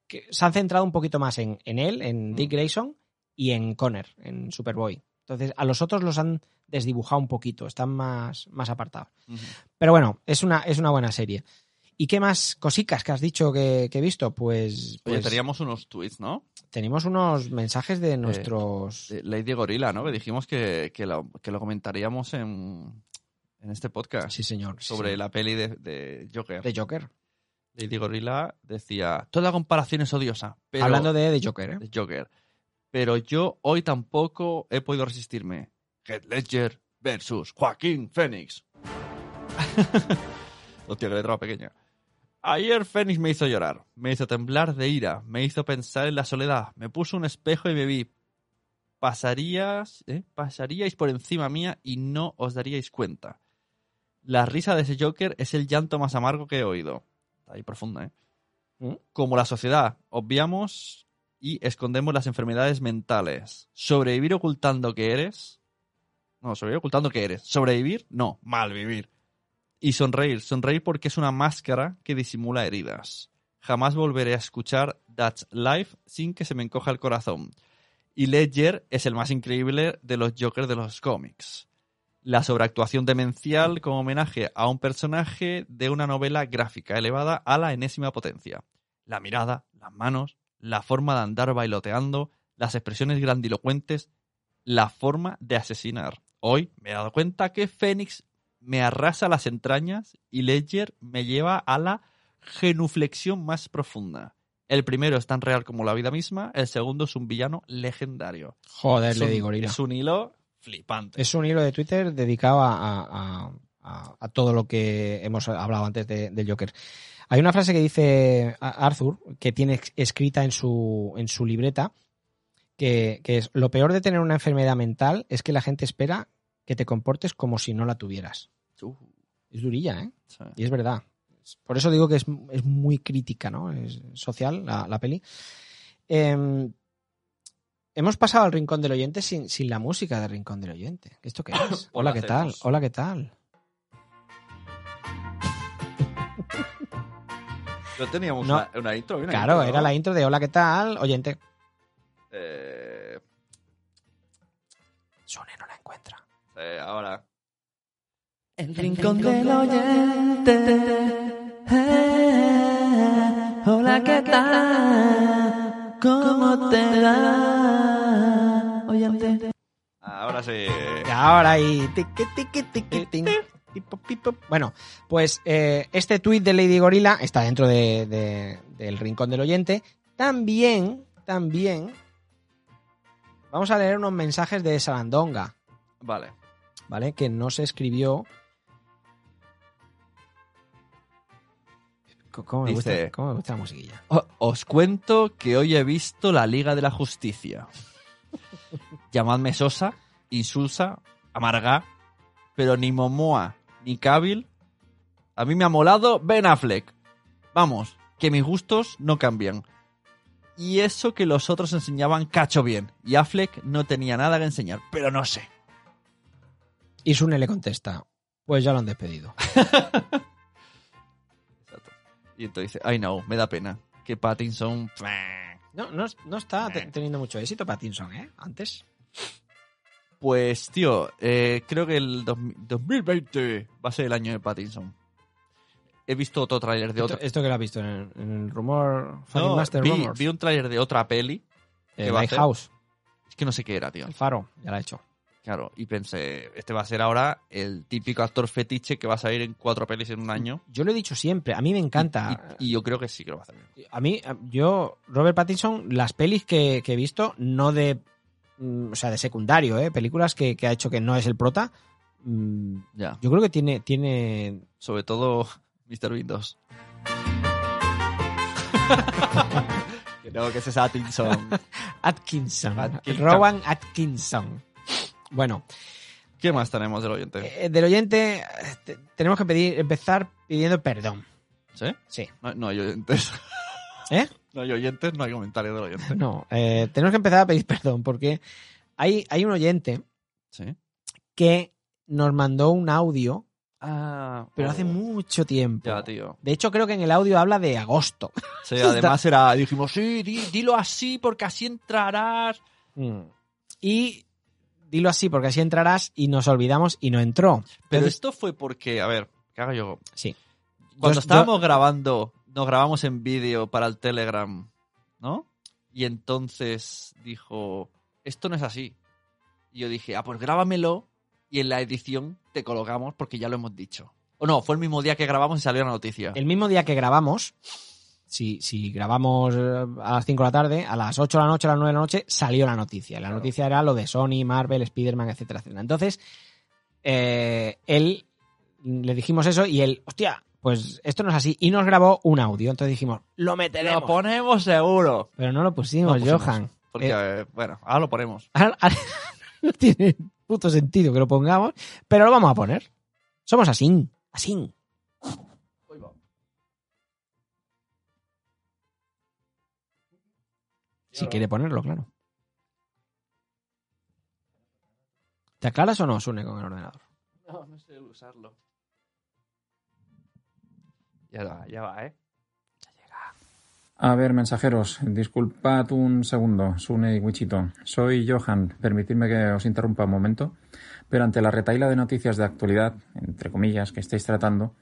que se han centrado un poquito más en, en él, en Dick Grayson y en Connor, en Superboy. Entonces, a los otros los han desdibujado un poquito, están más, más apartados. Pero bueno, es una, es una buena serie. ¿Y qué más cositas que has dicho que, que he visto? Pues, Oye, pues teníamos unos tweets, ¿no? tenemos unos mensajes de nuestros... De Lady Gorilla, ¿no? Que dijimos que, que, lo, que lo comentaríamos en, en este podcast. sí, señor. sobre la peli de, de Joker. De Joker. Lady Gorilla decía, toda comparación es odiosa. Pero, Hablando de, de Joker, ¿eh? de Joker. Pero yo hoy tampoco he podido resistirme. Heath Ledger versus Joaquín Phoenix. (laughs) Hostia, que letra pequeña. Ayer Phoenix me hizo llorar, me hizo temblar de ira, me hizo pensar en la soledad, me puso un espejo y me vi. Pasarías, ¿eh? pasaríais por encima mía y no os daríais cuenta. La risa de ese Joker es el llanto más amargo que he oído. Está ahí profunda, ¿eh? ¿Mm? Como la sociedad, obviamos y escondemos las enfermedades mentales. Sobrevivir ocultando que eres. No, sobrevivir ocultando que eres. Sobrevivir, no, malvivir. Y sonreír, sonreír porque es una máscara que disimula heridas. Jamás volveré a escuchar That's Life sin que se me encoja el corazón. Y Ledger es el más increíble de los Jokers de los cómics. La sobreactuación demencial como homenaje a un personaje de una novela gráfica elevada a la enésima potencia. La mirada, las manos, la forma de andar bailoteando, las expresiones grandilocuentes, la forma de asesinar. Hoy me he dado cuenta que Fénix me arrasa las entrañas y Ledger me lleva a la genuflexión más profunda. El primero es tan real como la vida misma, el segundo es un villano legendario. Joder, le digo. Es un hilo flipante. Es un hilo de Twitter dedicado a, a- a- a todo lo que hemos hablado antes de- del Joker. Hay una frase que dice Arthur, que tiene escrita en su, en su libreta, que, que es, lo peor de tener una enfermedad mental es que la gente espera que te comportes como si no la tuvieras. Uh, Es durilla, ¿eh? sí. Y es verdad. Por eso digo que es, es muy crítica, ¿no? Es social la, la peli. Eh, hemos pasado al Rincón del Oyente sin, sin la música del Rincón del Oyente. ¿Esto qué es? (coughs) Hola, Hola, ¿qué tal? Hola, ¿qué tal? (laughs) No teníamos No. una, una intro. una Claro, intro, ¿no? era la intro de Hola, ¿qué tal? Oyente. Eh, Sune no la encuentra. eh, ahora. El rincón del oyente. Eh, hola, ¿qué tal? ¿Cómo te va? Oyente. Ahora sí. Y ahora ahí. tiqui, tiqui, tiqui, tin, pipo, pipo. Bueno, pues eh, este tuit de Lady Gorilla está dentro de- de- del rincón del oyente. También, también. Vamos a leer unos mensajes de Sarandonga, Vale. ¿vale? Que no se escribió. ¿Cómo me, Dice- gusta, cómo me gusta la musiquilla? Os cuento que hoy he visto la Liga de la Justicia. (laughs) Llamadme Sosa, Insulsa, Amarga, pero ni Momoa ni Cavill. A mí me ha molado Ben Affleck. Vamos, que mis gustos no cambian. Y eso que los otros enseñaban cacho bien. Y Affleck no tenía nada que enseñar, pero no sé. Y Sune le contesta: Pues ya lo han despedido. (laughs) Y entonces dice, I know, me da pena. Que Pattinson... No, no, no está te- teniendo mucho éxito Pattinson, ¿eh? Antes. Pues, tío, eh, creo que el dos- 2020 va a ser el año de Pattinson. He visto otro tráiler de otro... esto que lo has visto en el, en el rumor. No, Master vi, Rumors. vi un tráiler de otra peli. Eh, que Lighthouse. Es que no sé qué era, tío. El faro. Ya lo ha hecho. Claro, y pensé, este va a ser ahora el típico actor fetiche que va a salir en cuatro pelis en un año. Yo lo he dicho siempre. A mí me encanta. Y, y yo creo que sí que lo va a hacer. A mí, yo, Robert Pattinson, las pelis que, que he visto, no de. mm, O sea, de secundario, ¿eh? Películas que, que ha hecho que no es el prota. mm, Ya. Yo creo que tiene. tiene Sobre todo (laughs) Mr. Windows. (laughs) que no, que ese es Pattinson. (laughs) Atkinson. Atkinson. Rowan Atkinson. Bueno, ¿Qué más tenemos del oyente? eh, del oyente, eh, te- tenemos que pedir, empezar pidiendo perdón. ¿Sí? Sí. No, no hay oyentes. (laughs) ¿Eh? No hay oyentes, no hay comentarios del oyente. No, eh, tenemos que empezar a pedir (laughs) perdón porque hay, hay un oyente Sí. que nos mandó un audio, Ah, pero hace mucho tiempo. Ya, tío. De hecho, creo que en el audio habla de agosto. Sí, además (laughs) era, dijimos, sí, di- dilo así porque así entrarás. Mm. Y dilo así porque así entrarás y nos olvidamos y no entró. Pero Entonces- esto fue porque, a ver, ¿qué hago yo? Sí. Cuando Yo- estábamos grabando, nos grabamos en vídeo para el Telegram, ¿no? Y entonces dijo, esto no es así. Y yo dije, ah, pues grábamelo y en la edición te colocamos porque ya lo hemos dicho. O no, fue el mismo día que grabamos y salió la noticia. El mismo día que grabamos, si, si grabamos eh, a las 5 de la tarde, a las 8 de la noche, a las 9 de la noche, salió la noticia. La noticia era lo de Sony, Marvel, Spider-Man, etcétera, etcétera. Entonces, eh, él le dijimos eso y él, hostia, pues esto no es así. Y nos grabó un audio. Entonces dijimos, lo meteremos. Lo ponemos seguro. Pero no lo pusimos, No pusimos. Johan. Porque, Eh, eh, bueno, ahora lo ponemos. Ahora- ahora (laughs) no tiene puto sentido que lo pongamos, pero lo vamos a poner. Somos así, así. Si quiere ponerlo, claro. ¿Te aclaras o no, Sune, con el ordenador? No, no sé usarlo. Ya va, ya va, ¿eh? Ya llega. A ver, mensajeros, disculpad un segundo, Sune y Wichito. Soy Johan, permitidme que os interrumpa un momento, pero ante la retaila de noticias de actualidad, entre comillas, que estáis tratando,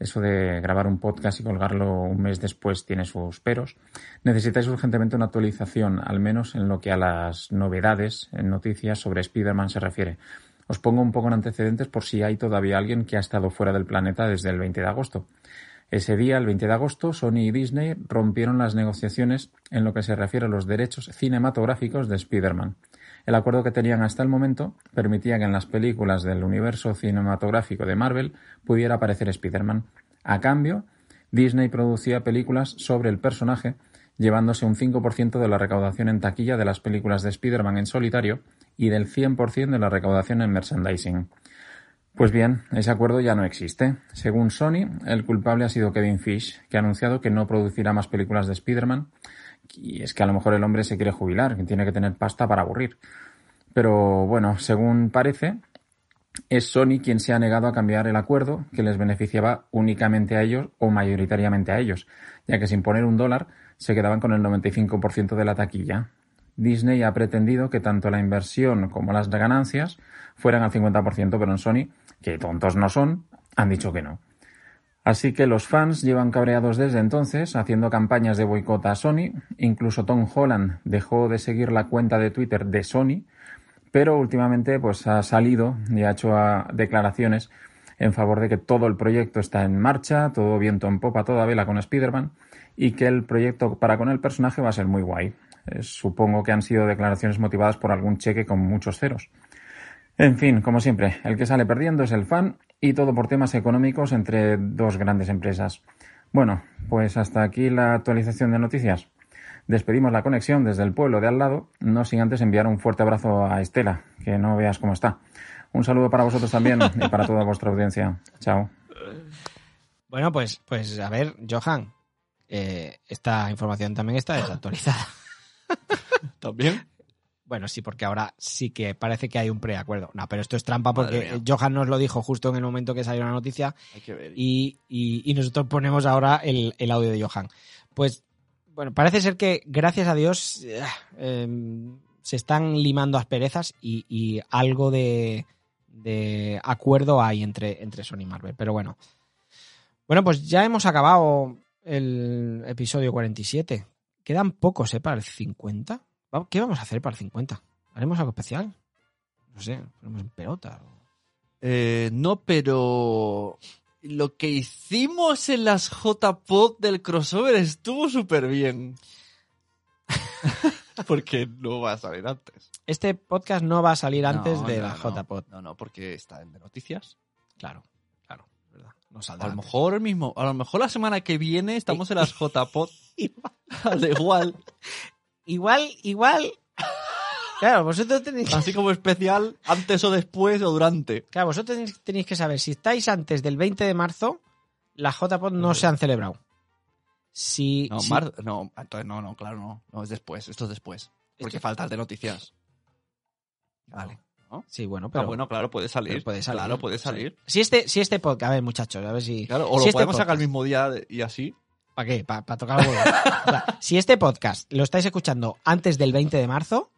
eso de grabar un podcast y colgarlo un mes después tiene sus peros, necesitáis urgentemente una actualización, al menos en lo que a las novedades en noticias sobre Spider-Man se refiere. Os pongo un poco en antecedentes por si hay todavía alguien que ha estado fuera del planeta desde el 20 de agosto. Ese día, el 20 de agosto, Sony y Disney rompieron las negociaciones en lo que se refiere a los derechos cinematográficos de Spider-Man. El acuerdo que tenían hasta el momento permitía que en las películas del universo cinematográfico de Marvel pudiera aparecer Spider-Man. A cambio, Disney producía películas sobre el personaje, llevándose un 5% de la recaudación en taquilla de las películas de Spider-Man en solitario y del 100% de la recaudación en merchandising. Pues bien, ese acuerdo ya no existe. Según Sony, el culpable ha sido Kevin Fish, que ha anunciado que no producirá más películas de Spider-Man. Y es que a lo mejor el hombre se quiere jubilar, que tiene que tener pasta para aburrir. Pero bueno, según parece, es Sony quien se ha negado a cambiar el acuerdo que les beneficiaba únicamente a ellos o mayoritariamente a ellos, ya que sin poner un dólar se quedaban con el 95% de la taquilla. Disney ha pretendido que tanto la inversión como las ganancias fueran al 50%, pero en Sony, que tontos no son, han dicho que no. Así que los fans llevan cabreados desde entonces, haciendo campañas de boicot a Sony. Incluso Tom Holland dejó de seguir la cuenta de Twitter de Sony, pero últimamente pues ha salido y ha hecho ah, declaraciones en favor de que todo el proyecto está en marcha, todo viento en popa, toda vela con Spider-Man y que el proyecto para con el personaje va a ser muy guay. Eh, supongo que han sido declaraciones motivadas por algún cheque con muchos ceros. En fin, como siempre, el que sale perdiendo es el fan y todo por temas económicos entre dos grandes empresas. Bueno, pues hasta aquí la actualización de noticias. Despedimos la conexión desde el pueblo de al lado, no sin antes enviar un fuerte abrazo a Estela, que no veas cómo está. Un saludo para vosotros también y para toda vuestra audiencia. Chao. Bueno, pues, pues a ver, Johan, eh, esta información también está desactualizada. (laughs) ¿También? Bueno, sí, porque ahora sí que parece que hay un preacuerdo. No, pero esto es trampa porque. Johan nos lo dijo justo en el momento que salió la noticia Hay que ver. y, y- y nosotros ponemos ahora el, el audio de Johan. Pues, bueno, parece ser que gracias a Dios eh, em, se están limando asperezas y, y algo de, de acuerdo hay entre, entre Sony y Marvel. Pero bueno. Bueno, pues ya hemos acabado el episodio 47. Quedan pocos, ¿eh? Para el 50. ¿Qué vamos a hacer para el 50? ¿Haremos algo especial? No sé, ponemos en pelota. o- Eh, no, pero lo que hicimos en las JPod del crossover estuvo súper bien. (laughs) porque no va a salir antes. Este podcast no va a salir antes No, de no, la no. JPod. No, no, porque está en de noticias. Claro, claro, verdad. No A saldrá lo antes. mejor mismo, a lo mejor la semana que viene estamos en las JPod. (laughs) Al igual. Igual, igual. Claro, vosotros tenéis, Así como especial, antes o después o durante. claro, vosotros tenéis, que saber, si estáis antes del 20 de marzo, las JPod no se han celebrado. Si, No, si- mar- no, entonces no, no, claro, no. No, es después, esto es después. Porque Esto- falta el de noticias. Vale. Sí, bueno, Ah, pero, bueno, claro, puede salir. puede salir. Claro, puede salir. Si este, si este podcast, a ver, muchachos, a ver si. Claro, o lo si este podemos sacar el mismo día y así. ¿Para qué? ¿Para tocar el huevo? O sea, (laughs) si este podcast lo estáis escuchando antes del 20 de marzo,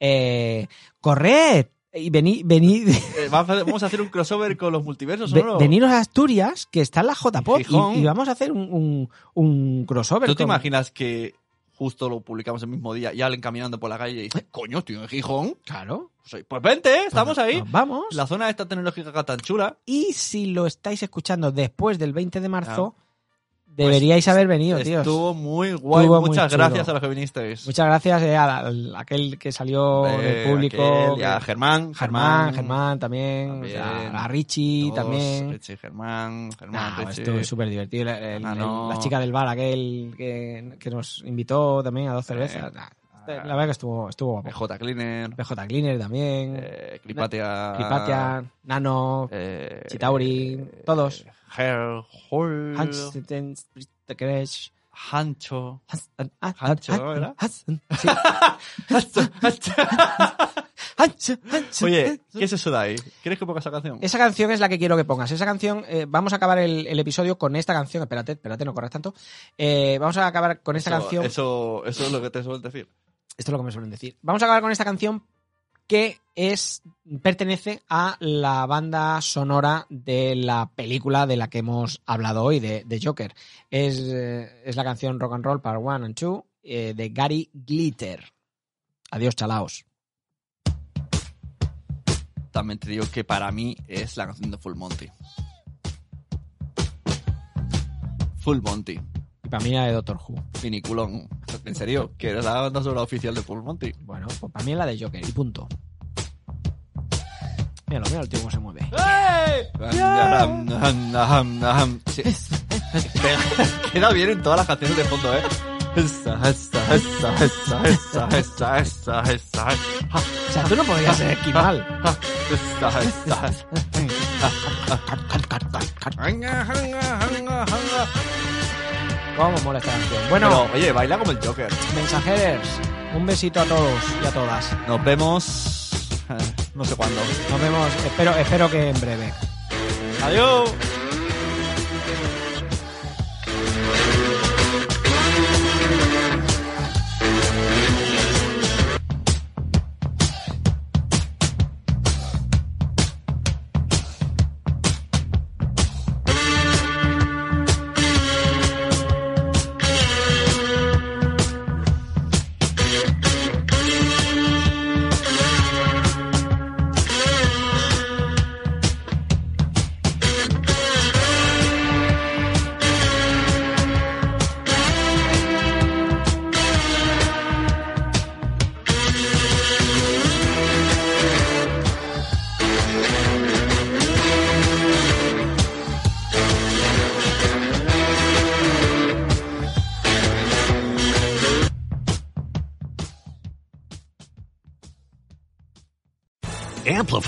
eh, corred y venid, venid, Eh, vamos a- hacer un crossover con los multiversos, ve- ¿o no? veniros a Asturias, que está en la JPod, y, y vamos a hacer un, un, un crossover. ¿Tú te con- imaginas que justo lo publicamos el mismo día y alguien caminando por la calle y dice, coño, tío, en Gijón? Claro. Pues, pues vente, estamos Pues ahí. vamos. La zona esta tecnológica tan chula. Y si lo estáis escuchando después del 20 de marzo, Claro. Deberíais haber venido, tíos. Estuvo muy guay. Estuvo Muchas gracias a los que vinisteis. Muchas gracias eh, a, a aquel que salió Eh, del público. aquel, y a que- Germán. Germán, Germán también. También. o sea, a Richie todos, también. Richie, Germán, Germán, Richie. estuvo súper divertido. El- el- Ah, el- no. la chica del bar, aquel que, que nos invitó también a dos cervezas. Este- la verdad que estuvo, estuvo guapo. PJ Cleaner. PJ Cleaner también. eh, Clipatia. Clipatia, Nano, eh, Chitauri, eh, todos. Hancho. Ah, ah, (laughs) Hancho. Hans- sí. Oye, ¿qué es eso de ahí? ¿Quieres que ponga esa canción? Esa canción es la que quiero que pongas. Esa canción, eh, vamos a acabar el, el episodio con esta canción. Espérate, espérate, no corras tanto. Eh, vamos a acabar con esta Eso- canción. Eso, eso es lo que te suelen decir. Esto es lo que me suelen decir. Vamos a acabar con esta canción que es pertenece a la banda sonora de la película de la que hemos hablado hoy, de, Joker. Es, eh, es la canción Rock and Roll Part 1 and 2 eh, de Gary Glitter. Adiós, chalaos. También te digo que para mí es la canción de Full Monty. Full Monty. La de Doctor Who. Finiculón. ¿En serio? ¿Que eres la banda sonora oficial de Full Monty? Bueno, pues para mí es la de Joker y punto. Míralo, mira el tío cómo se mueve. Sí. (laughs) Queda bien en todas las canciones de fondo, ¿eh? O sea, tú no podrías ser esquimal. ¿Cómo mola esta canción? Bueno, Pero, oye, baila como el Joker. mensajeros, un besito a todos y a todas. Nos vemos. eh, no sé cuándo. Nos vemos, espero, espero que en breve. Adiós.